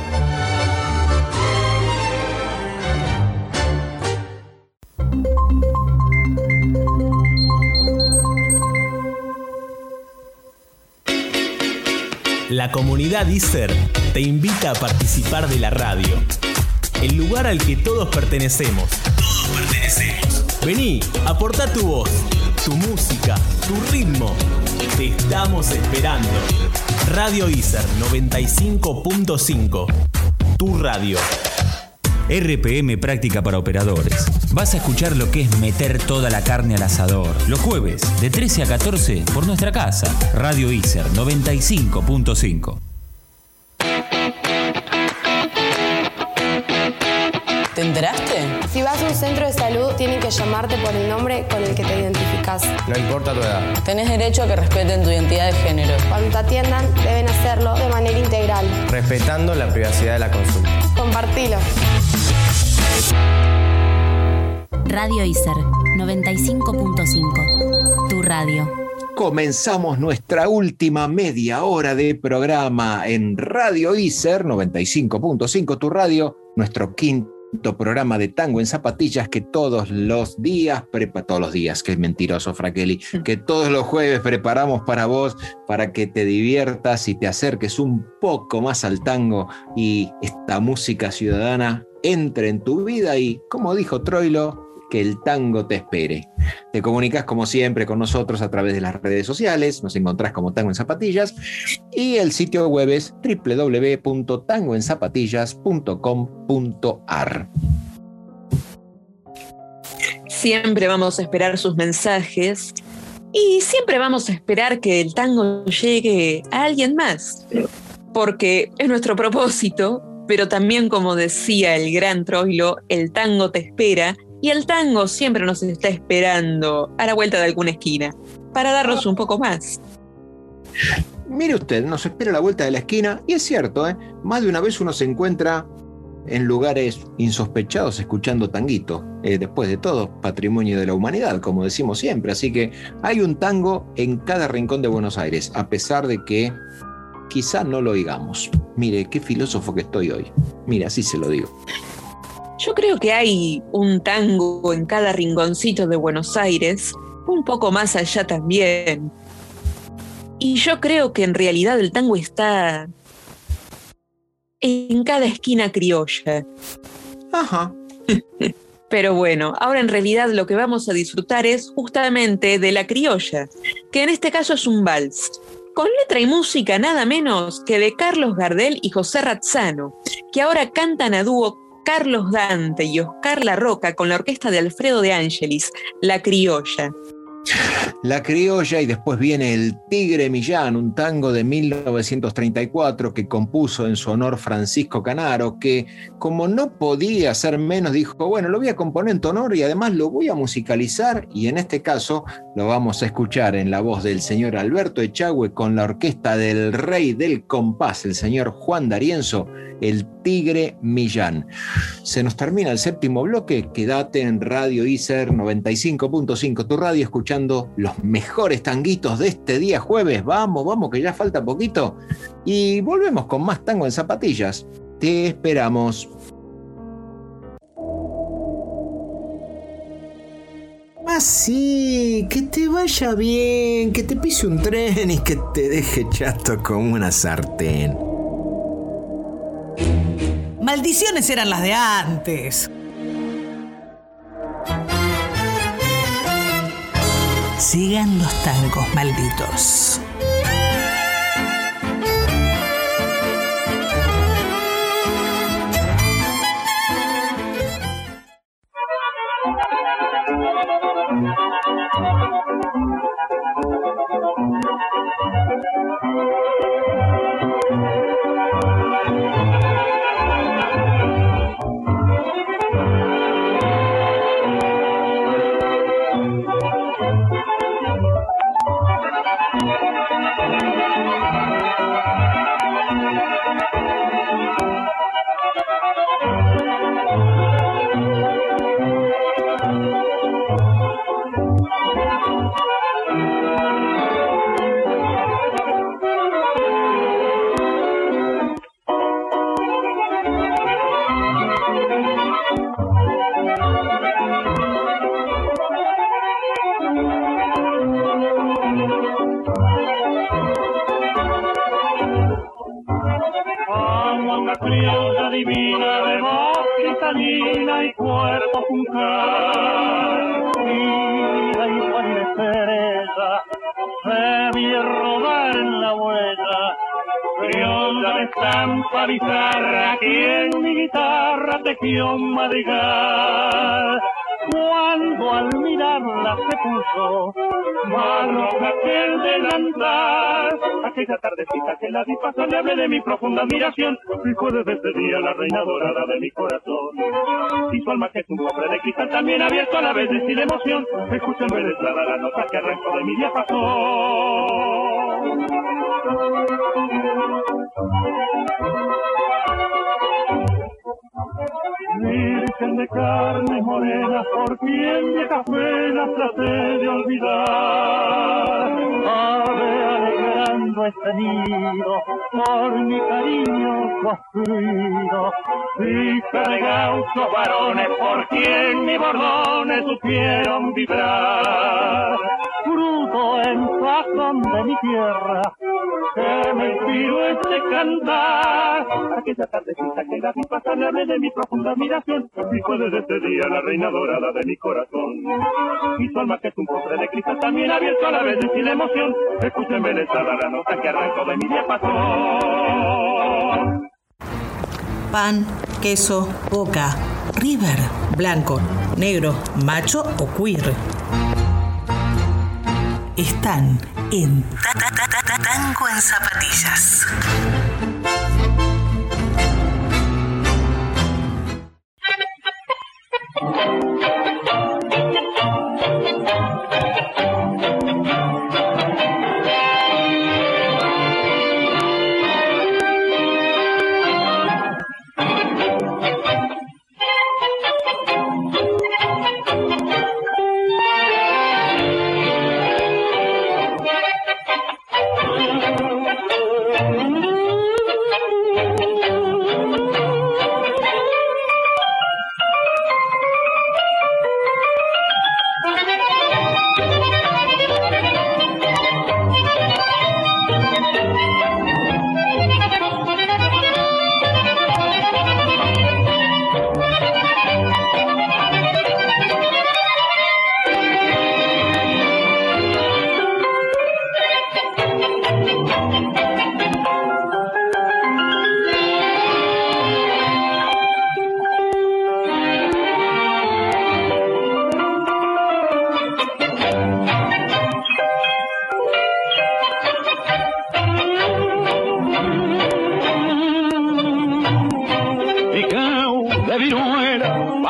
La comunidad ISER te invita a participar de la radio. El lugar al que todos pertenecemos. Todos pertenecemos. Vení, aporta tu voz, tu música, tu ritmo. Te estamos esperando. Radio ISER 95.5. Tu radio. RPM Práctica para Operadores. Vas a escuchar lo que es meter toda la carne al asador. Los jueves, de 13 a 14, por nuestra casa. Radio ISER 95.5. ¿Te enteraste? Si vas a un centro de salud, tienen que llamarte por el nombre con el que te identificas. No importa tu edad. Tenés derecho a que respeten tu identidad de género. Cuando te atiendan, deben hacerlo de manera integral. Respetando la privacidad de la consulta. Compartilo. Radio ISER 95.5. Tu radio. Comenzamos nuestra última media hora de programa en Radio ISER 95.5, tu radio, nuestro quinto programa de tango en zapatillas que todos los días, prepa todos los días, que es mentiroso, Fraqueli, que todos los jueves preparamos para vos, para que te diviertas y te acerques un poco más al tango y esta música ciudadana entre en tu vida y, como dijo Troilo, que el tango te espere. Te comunicas como siempre con nosotros a través de las redes sociales, nos encontrás como Tango en Zapatillas y el sitio web es www.tangoenzapatillas.com.ar. Siempre vamos a esperar sus mensajes y siempre vamos a esperar que el tango llegue a alguien más, porque es nuestro propósito, pero también como decía el gran Troilo, el tango te espera y el tango siempre nos está esperando a la vuelta de alguna esquina para darnos un poco más. Mire usted, nos espera a la vuelta de la esquina y es cierto, ¿eh? más de una vez uno se encuentra en lugares insospechados escuchando tanguito. Eh, después de todo, patrimonio de la humanidad, como decimos siempre. Así que hay un tango en cada rincón de Buenos Aires, a pesar de que quizá no lo oigamos. Mire, qué filósofo que estoy hoy. Mire, así se lo digo. Yo creo que hay un tango en cada rinconcito de Buenos Aires, un poco más allá también. Y yo creo que en realidad el tango está en cada esquina criolla. Ajá. [LAUGHS] Pero bueno, ahora en realidad lo que vamos a disfrutar es justamente de la criolla, que en este caso es un vals, con letra y música nada menos que de Carlos Gardel y José Razzano, que ahora cantan a dúo Carlos Dante y Oscar La Roca con la orquesta de Alfredo de Angelis, La Criolla. La criolla y después viene El Tigre Millán, un tango de 1934 que compuso en su honor Francisco Canaro, que como no podía ser menos dijo, bueno, lo voy a componer en tu honor y además lo voy a musicalizar y en este caso lo vamos a escuchar en la voz del señor Alberto Echagüe con la orquesta del rey del compás, el señor Juan D'Arienzo, El Tigre Millán. Se nos termina el séptimo bloque, quédate en Radio ICER 95.5, tu radio escuchando los mejores tanguitos de este día jueves. Vamos, vamos, que ya falta poquito. Y volvemos con más tango en zapatillas. Te esperamos. Así, que te vaya bien, que te pise un tren y que te deje chato como una sartén. Maldiciones eran las de antes. Sigan los tangos malditos. Cristalina y cuerpo puncal. Igual de cereza, se vi rodar en la huella. Criolla de estampa bizarra, que en mi guitarra tejió madrigal. Cuando al mirarla se puso más roja que el delantal. Aquella tardecita que la vi pasar le hablé de mi profunda admiración. Y fue desde ese día la reina dorada de mi corazón. Y su alma que es un cofre de cristal también abierto a la vez de sin emoción. Escúchenme deslada la nota que arrancó de mi Virgen de carne morena, por quien viejas penas traté de olvidar. Ave alegrando este nido, por mi cariño construido. Hija de gauchos varones, por quien mis bordones supieron vibrar. Fruto en sazón de mi tierra, que me inspiró este cantar. Aquella tardecita que la vi pasar le hablé de mi profunda admiración. Y desde ese día la reina dorada de mi corazón. Y su alma que es un cofre de cristal también abierto a la vez de sin emoción. Escúchenme embelesada la Pan, queso, boca, river, blanco, negro, macho o queer. Están en Ta- Ta- Ta- Ta- Ta- Tango en Zapatillas.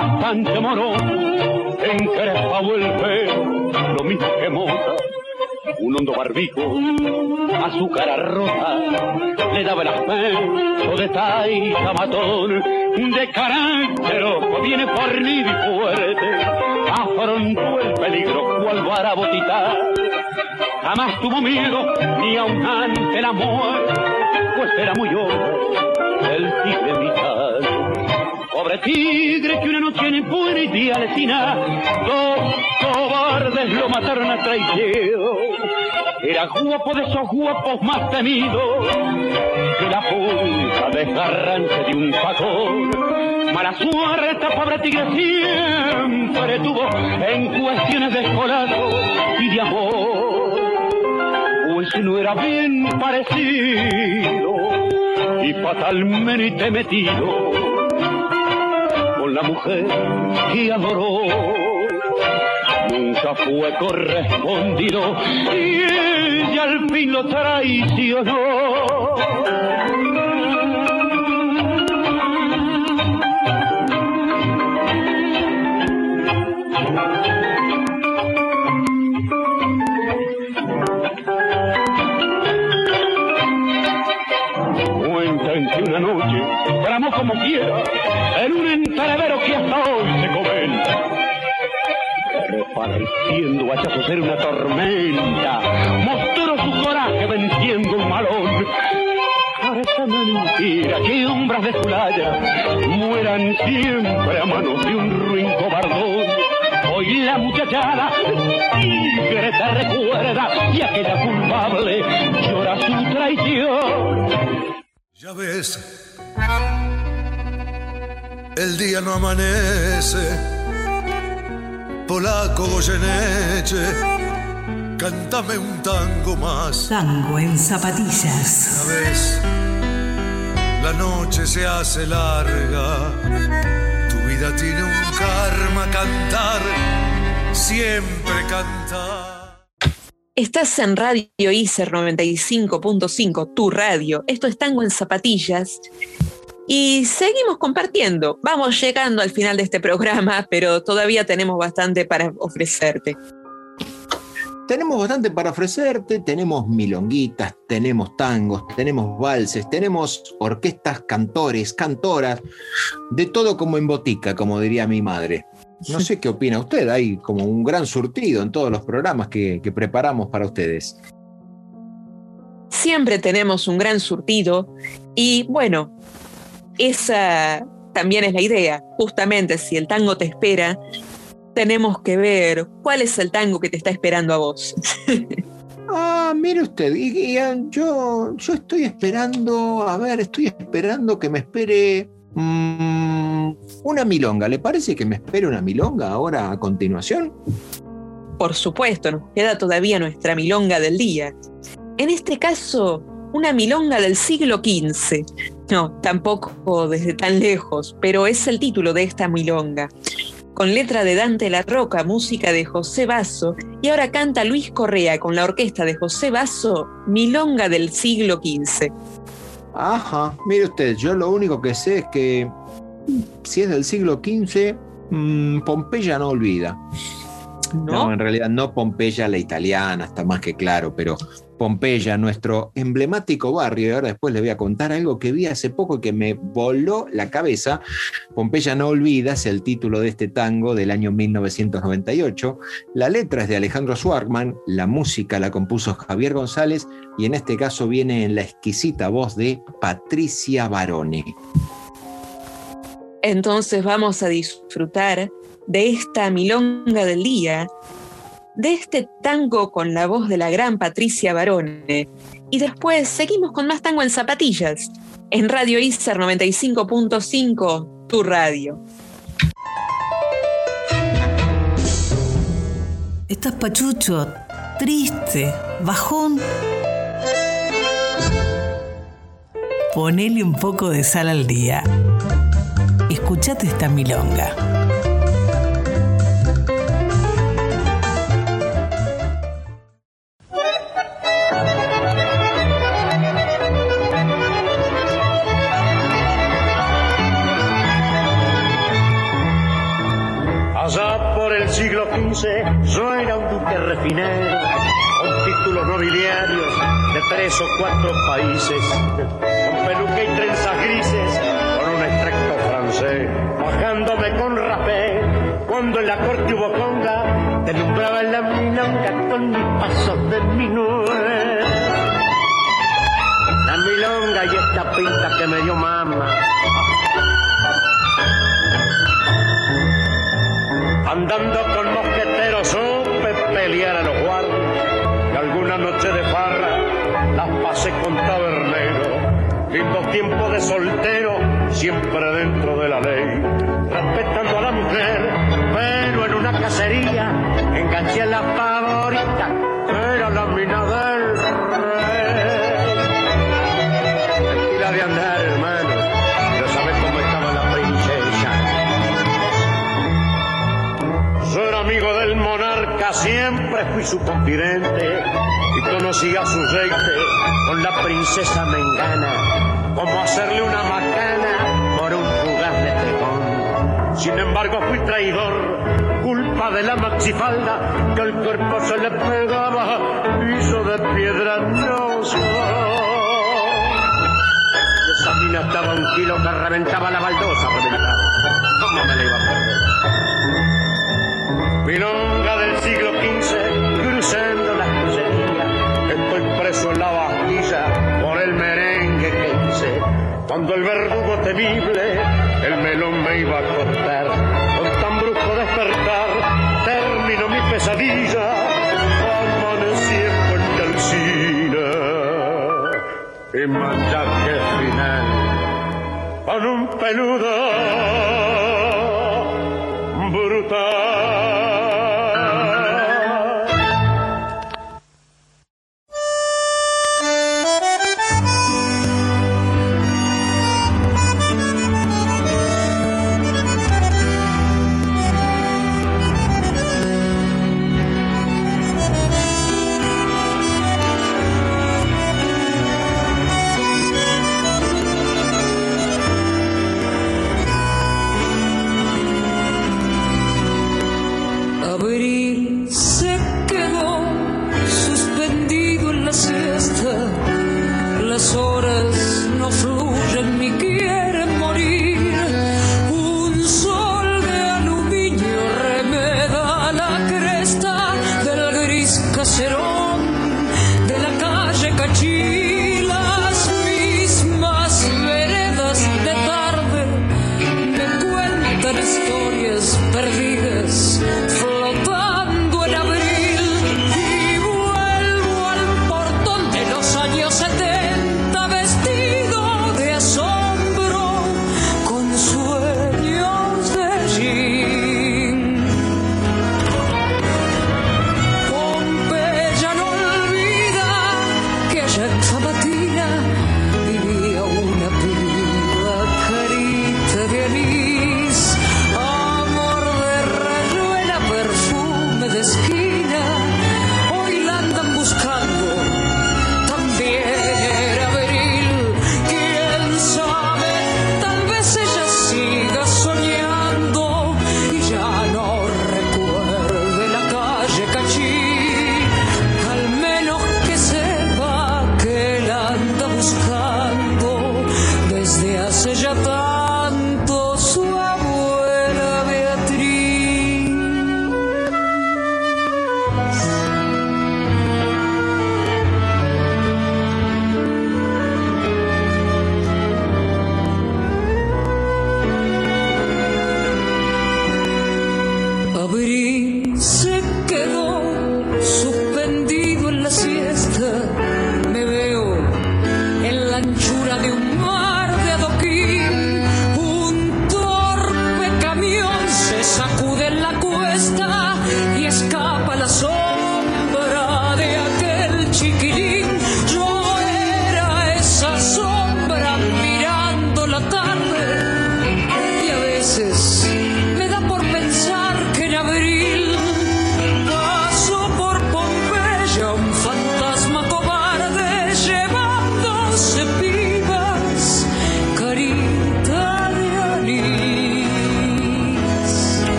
Bastante moroso, encrespado el pelo, lo mismo que mota. Un hondo barbico, a su cara rota, le daba el aspecto de taita matón, de carácter ojo, viene fornido y fuerte, afrontó el peligro cual vara botita. Jamás tuvo miedo ni aun ante la muerte, pues era muy hombre, el tigre vital. Pobre tigre que una noche en Puerto y Alcina, dos cobardes lo mataron a traición. Era guapo de esos guapos más temidos que la punta desgarrante de un facón. Mala suerte, pobre tigre siempre tuvo en cuestiones de y de amor. Pues no era bien parecido y fatalmente metido la mujer que adoró. Nunca fue correspondido y ella al fin lo traicionó. Repareciendo hachazos era una tormenta, mostró su coraje venciendo un malón. Parece mentira que hombres de Zulaya mueran siempre a manos de un ruin cobardón. Hoy la muchachada tigre te recuerda y aquella culpable llora su traición. Ya ves, el día no amanece. Polaco Goyeneche, cántame un tango más. Tango en zapatillas. Ya ves, la noche se hace larga. Tu vida tiene un karma cantar, siempre cantar. Estás en Radio ICER 95.5, tu radio. Esto es Tango en Zapatillas. Y seguimos compartiendo. Vamos llegando al final de este programa, pero todavía tenemos bastante para ofrecerte. Tenemos bastante para ofrecerte, tenemos milonguitas, tenemos tangos, tenemos valses, tenemos orquestas, cantores, cantoras, de todo como en botica, como diría mi madre. No [LAUGHS] sé qué opina usted, hay como un gran surtido en todos los programas que, que preparamos para ustedes. Siempre tenemos un gran surtido y bueno, esa también es la idea. Justamente si el tango te espera, tenemos que ver cuál es el tango que te está esperando a vos. [LAUGHS] Ah, mire usted, y, y, ah, yo, yo estoy esperando, a ver, estoy esperando que me espere mm, una milonga. ¿Le parece que me espere una milonga ahora a continuación? Por supuesto, nos queda todavía nuestra milonga del día. En este caso, una milonga del siglo XV. No, tampoco desde tan lejos, pero es el título de esta milonga. Con letra de Dante La Roca, música de José Basso, y ahora canta Luis Correa con la orquesta de José Basso, Milonga del siglo XV. Ajá, mire usted, yo lo único que sé es que si es del siglo XV, mmm, Pompeya no olvida. ¿No? ¿No? en realidad no Pompeya la italiana, está más que claro, pero Pompeya, nuestro emblemático barrio, y ahora después les voy a contar algo que vi hace poco que me voló la cabeza. Pompeya no olvidas el título de este tango del año 1998. La letra es de Alejandro Schwartman, la música la compuso Javier González y en este caso viene en la exquisita voz de Patricia Barone. Entonces vamos a disfrutar de esta milonga del día de este tango con la voz de la gran Patricia Barone. Y después seguimos con más tango en zapatillas, en Radio ICER 95.5, tu radio. Estás pachucho, triste, bajón. Ponele un poco de sal al día. Escuchate esta milonga. Con títulos nobiliarios de tres o cuatro países, con peluca y trenzas grises, con un extracto francés, bajándome con rapé, cuando en la corte hubo conga, deslumbraba en la milonga con mis pasos de minué. La milonga y esta pinta que me dio mamá. Andando con mosqueteros supe pelear a los guardias y alguna noche de farra las pasé con tabernero. Lindo tiempo de soltero, siempre dentro de la ley, respetando a la mujer, pero en una cacería enganché a la favorita, fui su confidente. Y conocía su reite. Con la princesa Mengana, como hacerle una macana por un fugaz de tejón. Sin embargo fui traidor, culpa de la maxifalda, que el cuerpo se le pegaba, piso de piedra no esa mina estaba un kilo que reventaba la baldosa, reventaba. ¿Cómo me la iba a perder? Milonga del siglo XV, cruzando las. Estoy preso en la Bastilla por el merengue que hice. Cuando el verdugo temible el melón me iba a cortar. Con tan brusco despertar, terminó mi pesadilla. Amanecí en el cine. Y manchaje final con un peludo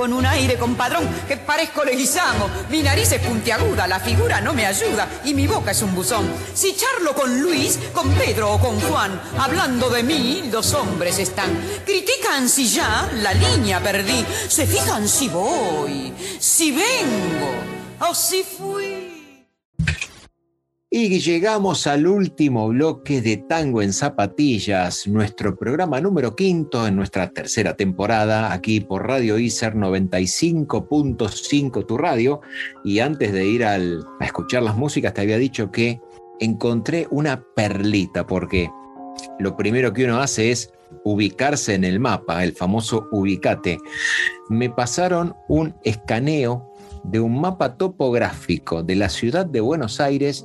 con un aire compadrón, que parezco leguizamo. Mi nariz es puntiaguda, la figura no me ayuda y mi boca es un buzón. Si charlo con Luis, con Pedro o con Juan, hablando de mí, los hombres están. Critican si ya la línea perdí, se fijan si voy, si vengo o si fui. Y llegamos al último bloque de Tango en Zapatillas, nuestro programa número quinto en nuestra tercera temporada, aquí por Radio ICER 95.5 tu radio. Y antes de ir a escuchar las músicas, te había dicho que encontré una perlita, porque lo primero que uno hace es ubicarse en el mapa, el famoso ubicate. Me pasaron un escaneo de un mapa topográfico de la ciudad de Buenos Aires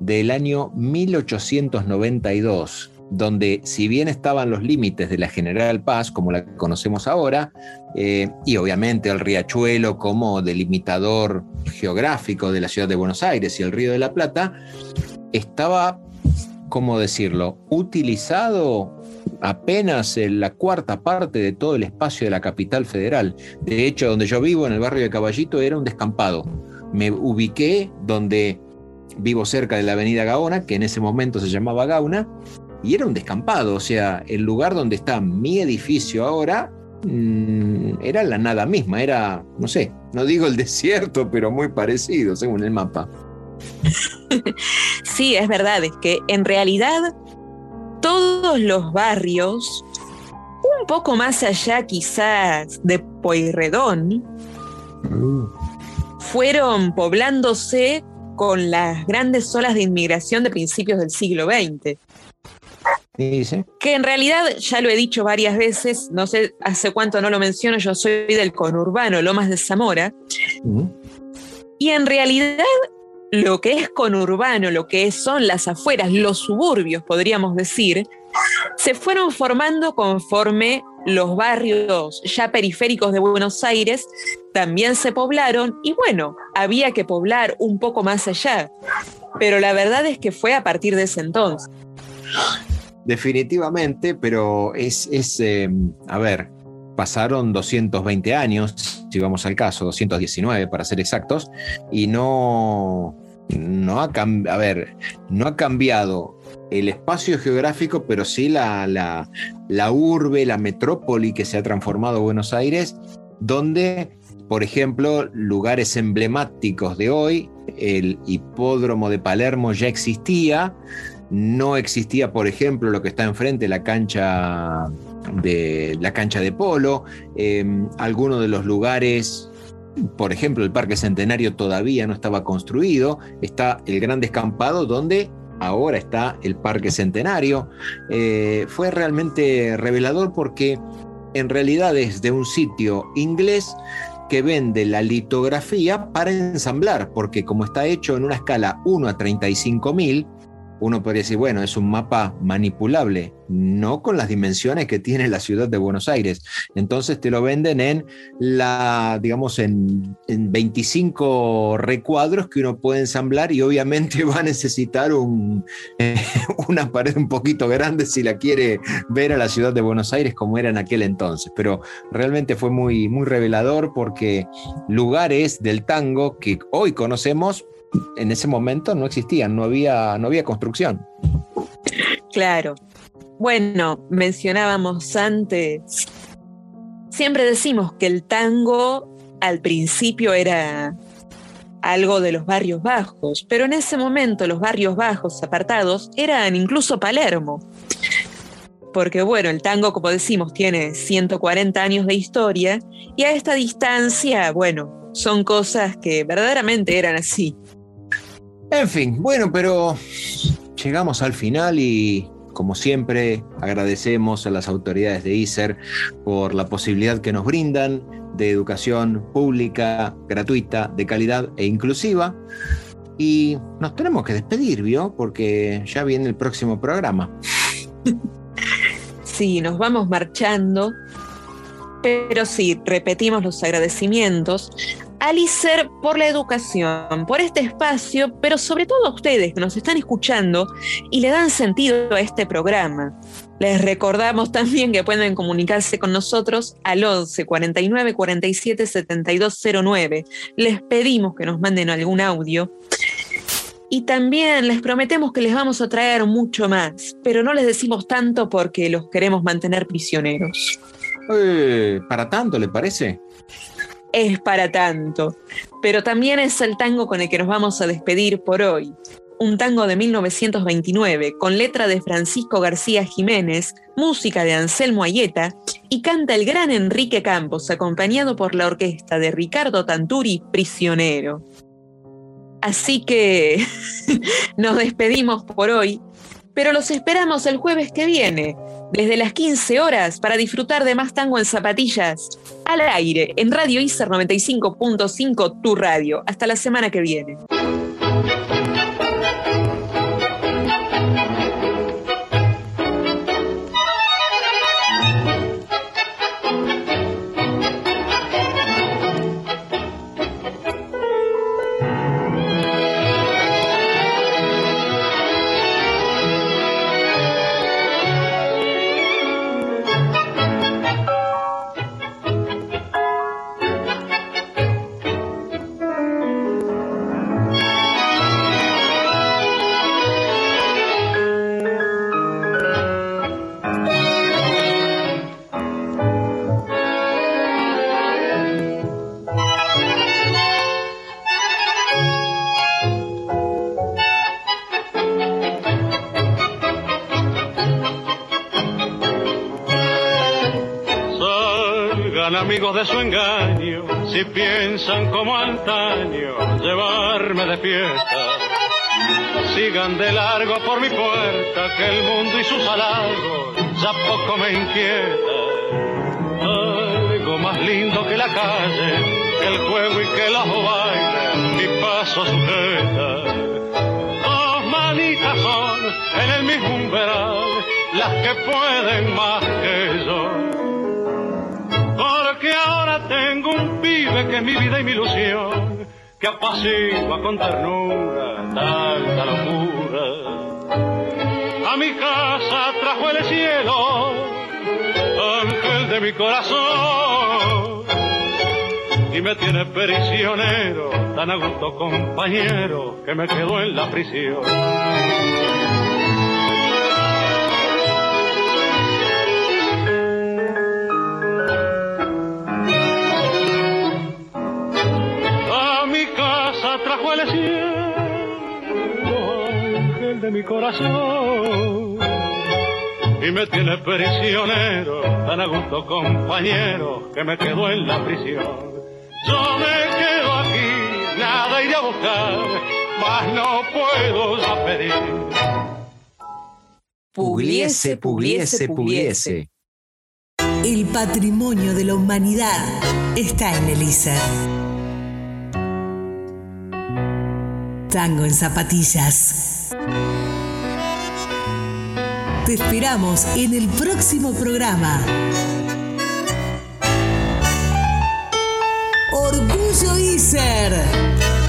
del año 1892, donde si bien estaban los límites de la General Paz, como la conocemos ahora, eh, y obviamente el riachuelo como delimitador geográfico de la ciudad de Buenos Aires y el Río de la Plata, estaba, ¿cómo decirlo?, utilizado apenas en la cuarta parte de todo el espacio de la capital federal. De hecho, donde yo vivo, en el barrio de Caballito, era un descampado. Me ubiqué donde vivo cerca de la avenida Gaona, que en ese momento se llamaba Gauna, y era un descampado, o sea, el lugar donde está mi edificio ahora mm, era la nada misma, era, no sé, no digo el [LAUGHS] desierto, pero muy parecido según el mapa. [LAUGHS] Sí, es verdad, es que en realidad todos los barrios, un poco más allá quizás de Pueyrredón, fueron poblándose con las grandes olas de inmigración de principios del siglo XX. Dice. Que en realidad, ya lo he dicho varias veces, no sé hace cuánto no lo menciono, yo soy del conurbano Lomas de Zamora, y en realidad lo que es conurbano, lo que son las afueras, los suburbios, podríamos decir, se fueron formando conforme los barrios ya periféricos de Buenos Aires también se poblaron y bueno, había que poblar un poco más allá. Pero la verdad es que fue a partir de ese entonces. Definitivamente, pero es, es eh, a ver, pasaron 220 años, si vamos al caso, 219 para ser exactos, y no, no ha, cam- a ver, no ha cambiado el espacio geográfico, pero sí la, la, la urbe, la metrópoli que se ha transformado Buenos Aires, donde, por ejemplo, lugares emblemáticos de hoy, el hipódromo de Palermo ya existía, no existía, por ejemplo, lo que está enfrente, la cancha de la cancha de polo, eh, algunos de los lugares, por ejemplo, el Parque Centenario todavía no estaba construido, está el Gran Descampado donde ahora está el Parque Centenario. Eh, fue realmente revelador porque en realidad es de un sitio inglés que vende la litografía para ensamblar, porque como está hecho en una escala 1 a 35 mil, uno podría decir, bueno, es un mapa manipulable, no con las dimensiones que tiene la ciudad de Buenos Aires. Entonces te lo venden en la, digamos, en, en 25 recuadros que uno puede ensamblar y obviamente [LAUGHS] va a necesitar un, [LAUGHS] una pared un poquito grande si la quiere ver a la ciudad de Buenos Aires como era en aquel entonces. Pero realmente fue muy, muy revelador porque lugares del tango que hoy conocemos en ese momento no existían, no había, no había construcción. Claro. Bueno, mencionábamos antes, siempre decimos que el tango al principio era algo de los barrios bajos, pero en ese momento los barrios bajos apartados eran incluso Palermo. Porque bueno, el tango, como decimos, tiene 140 años de historia y a esta distancia, bueno, son cosas que verdaderamente eran así. En fin, bueno, pero llegamos al final y como siempre agradecemos a las autoridades de ISER por la posibilidad que nos brindan de educación pública, gratuita, de calidad e inclusiva. Y nos tenemos que despedir, ¿vio? Porque ya viene el próximo programa. Sí, nos vamos marchando, pero sí, repetimos los agradecimientos al ICER por la educación, por este espacio, pero sobre todo a ustedes que nos están escuchando y le dan sentido a este programa. Les recordamos también que pueden comunicarse con nosotros al 11 49 47 7209. Les pedimos que nos manden algún audio. Y también les prometemos que les vamos a traer mucho más, pero no les decimos tanto porque los queremos mantener prisioneros. Eh, ¿Para tanto, le parece? Es para tanto, pero también es el tango con el que nos vamos a despedir por hoy. Un tango de 1929 con letra de Francisco García Jiménez, música de Anselmo Ayeta y canta el gran Enrique Campos acompañado por la orquesta de Ricardo Tanturi, Prisionero. Así que [LAUGHS] nos despedimos por hoy, pero los esperamos el jueves que viene, desde las 15 horas, para disfrutar de más tango en zapatillas, al aire, en Radio ICER 95.5, tu radio. Hasta la semana que viene. Amigos de su engaño, si piensan como antaño, llevarme de fiesta. Sigan de largo por mi puerta, que el mundo y sus halagos ya poco me inquieta. Algo más lindo que la calle, que el juego y que los bailes, mi paso sujeta. Dos manitas son en el mismo umbral, las que pueden más que yo. Que mi vida y mi ilusión, que apacigua con ternura tanta locura. A mi casa trajo el cielo, ángel de mi corazón, y me tiene prisionero, tan a gusto compañero, que me quedo en la prisión. Corazón. Y me tiene prisionero, tan a gusto compañero, que me quedo en la prisión. Yo me quedo aquí, nada iré a buscar, mas no puedo ya pedir. Pugliese, pugliese, pugliese. El patrimonio de la humanidad está en el ISER. Tango en zapatillas. Te esperamos en el próximo programa. Orgullo ISER.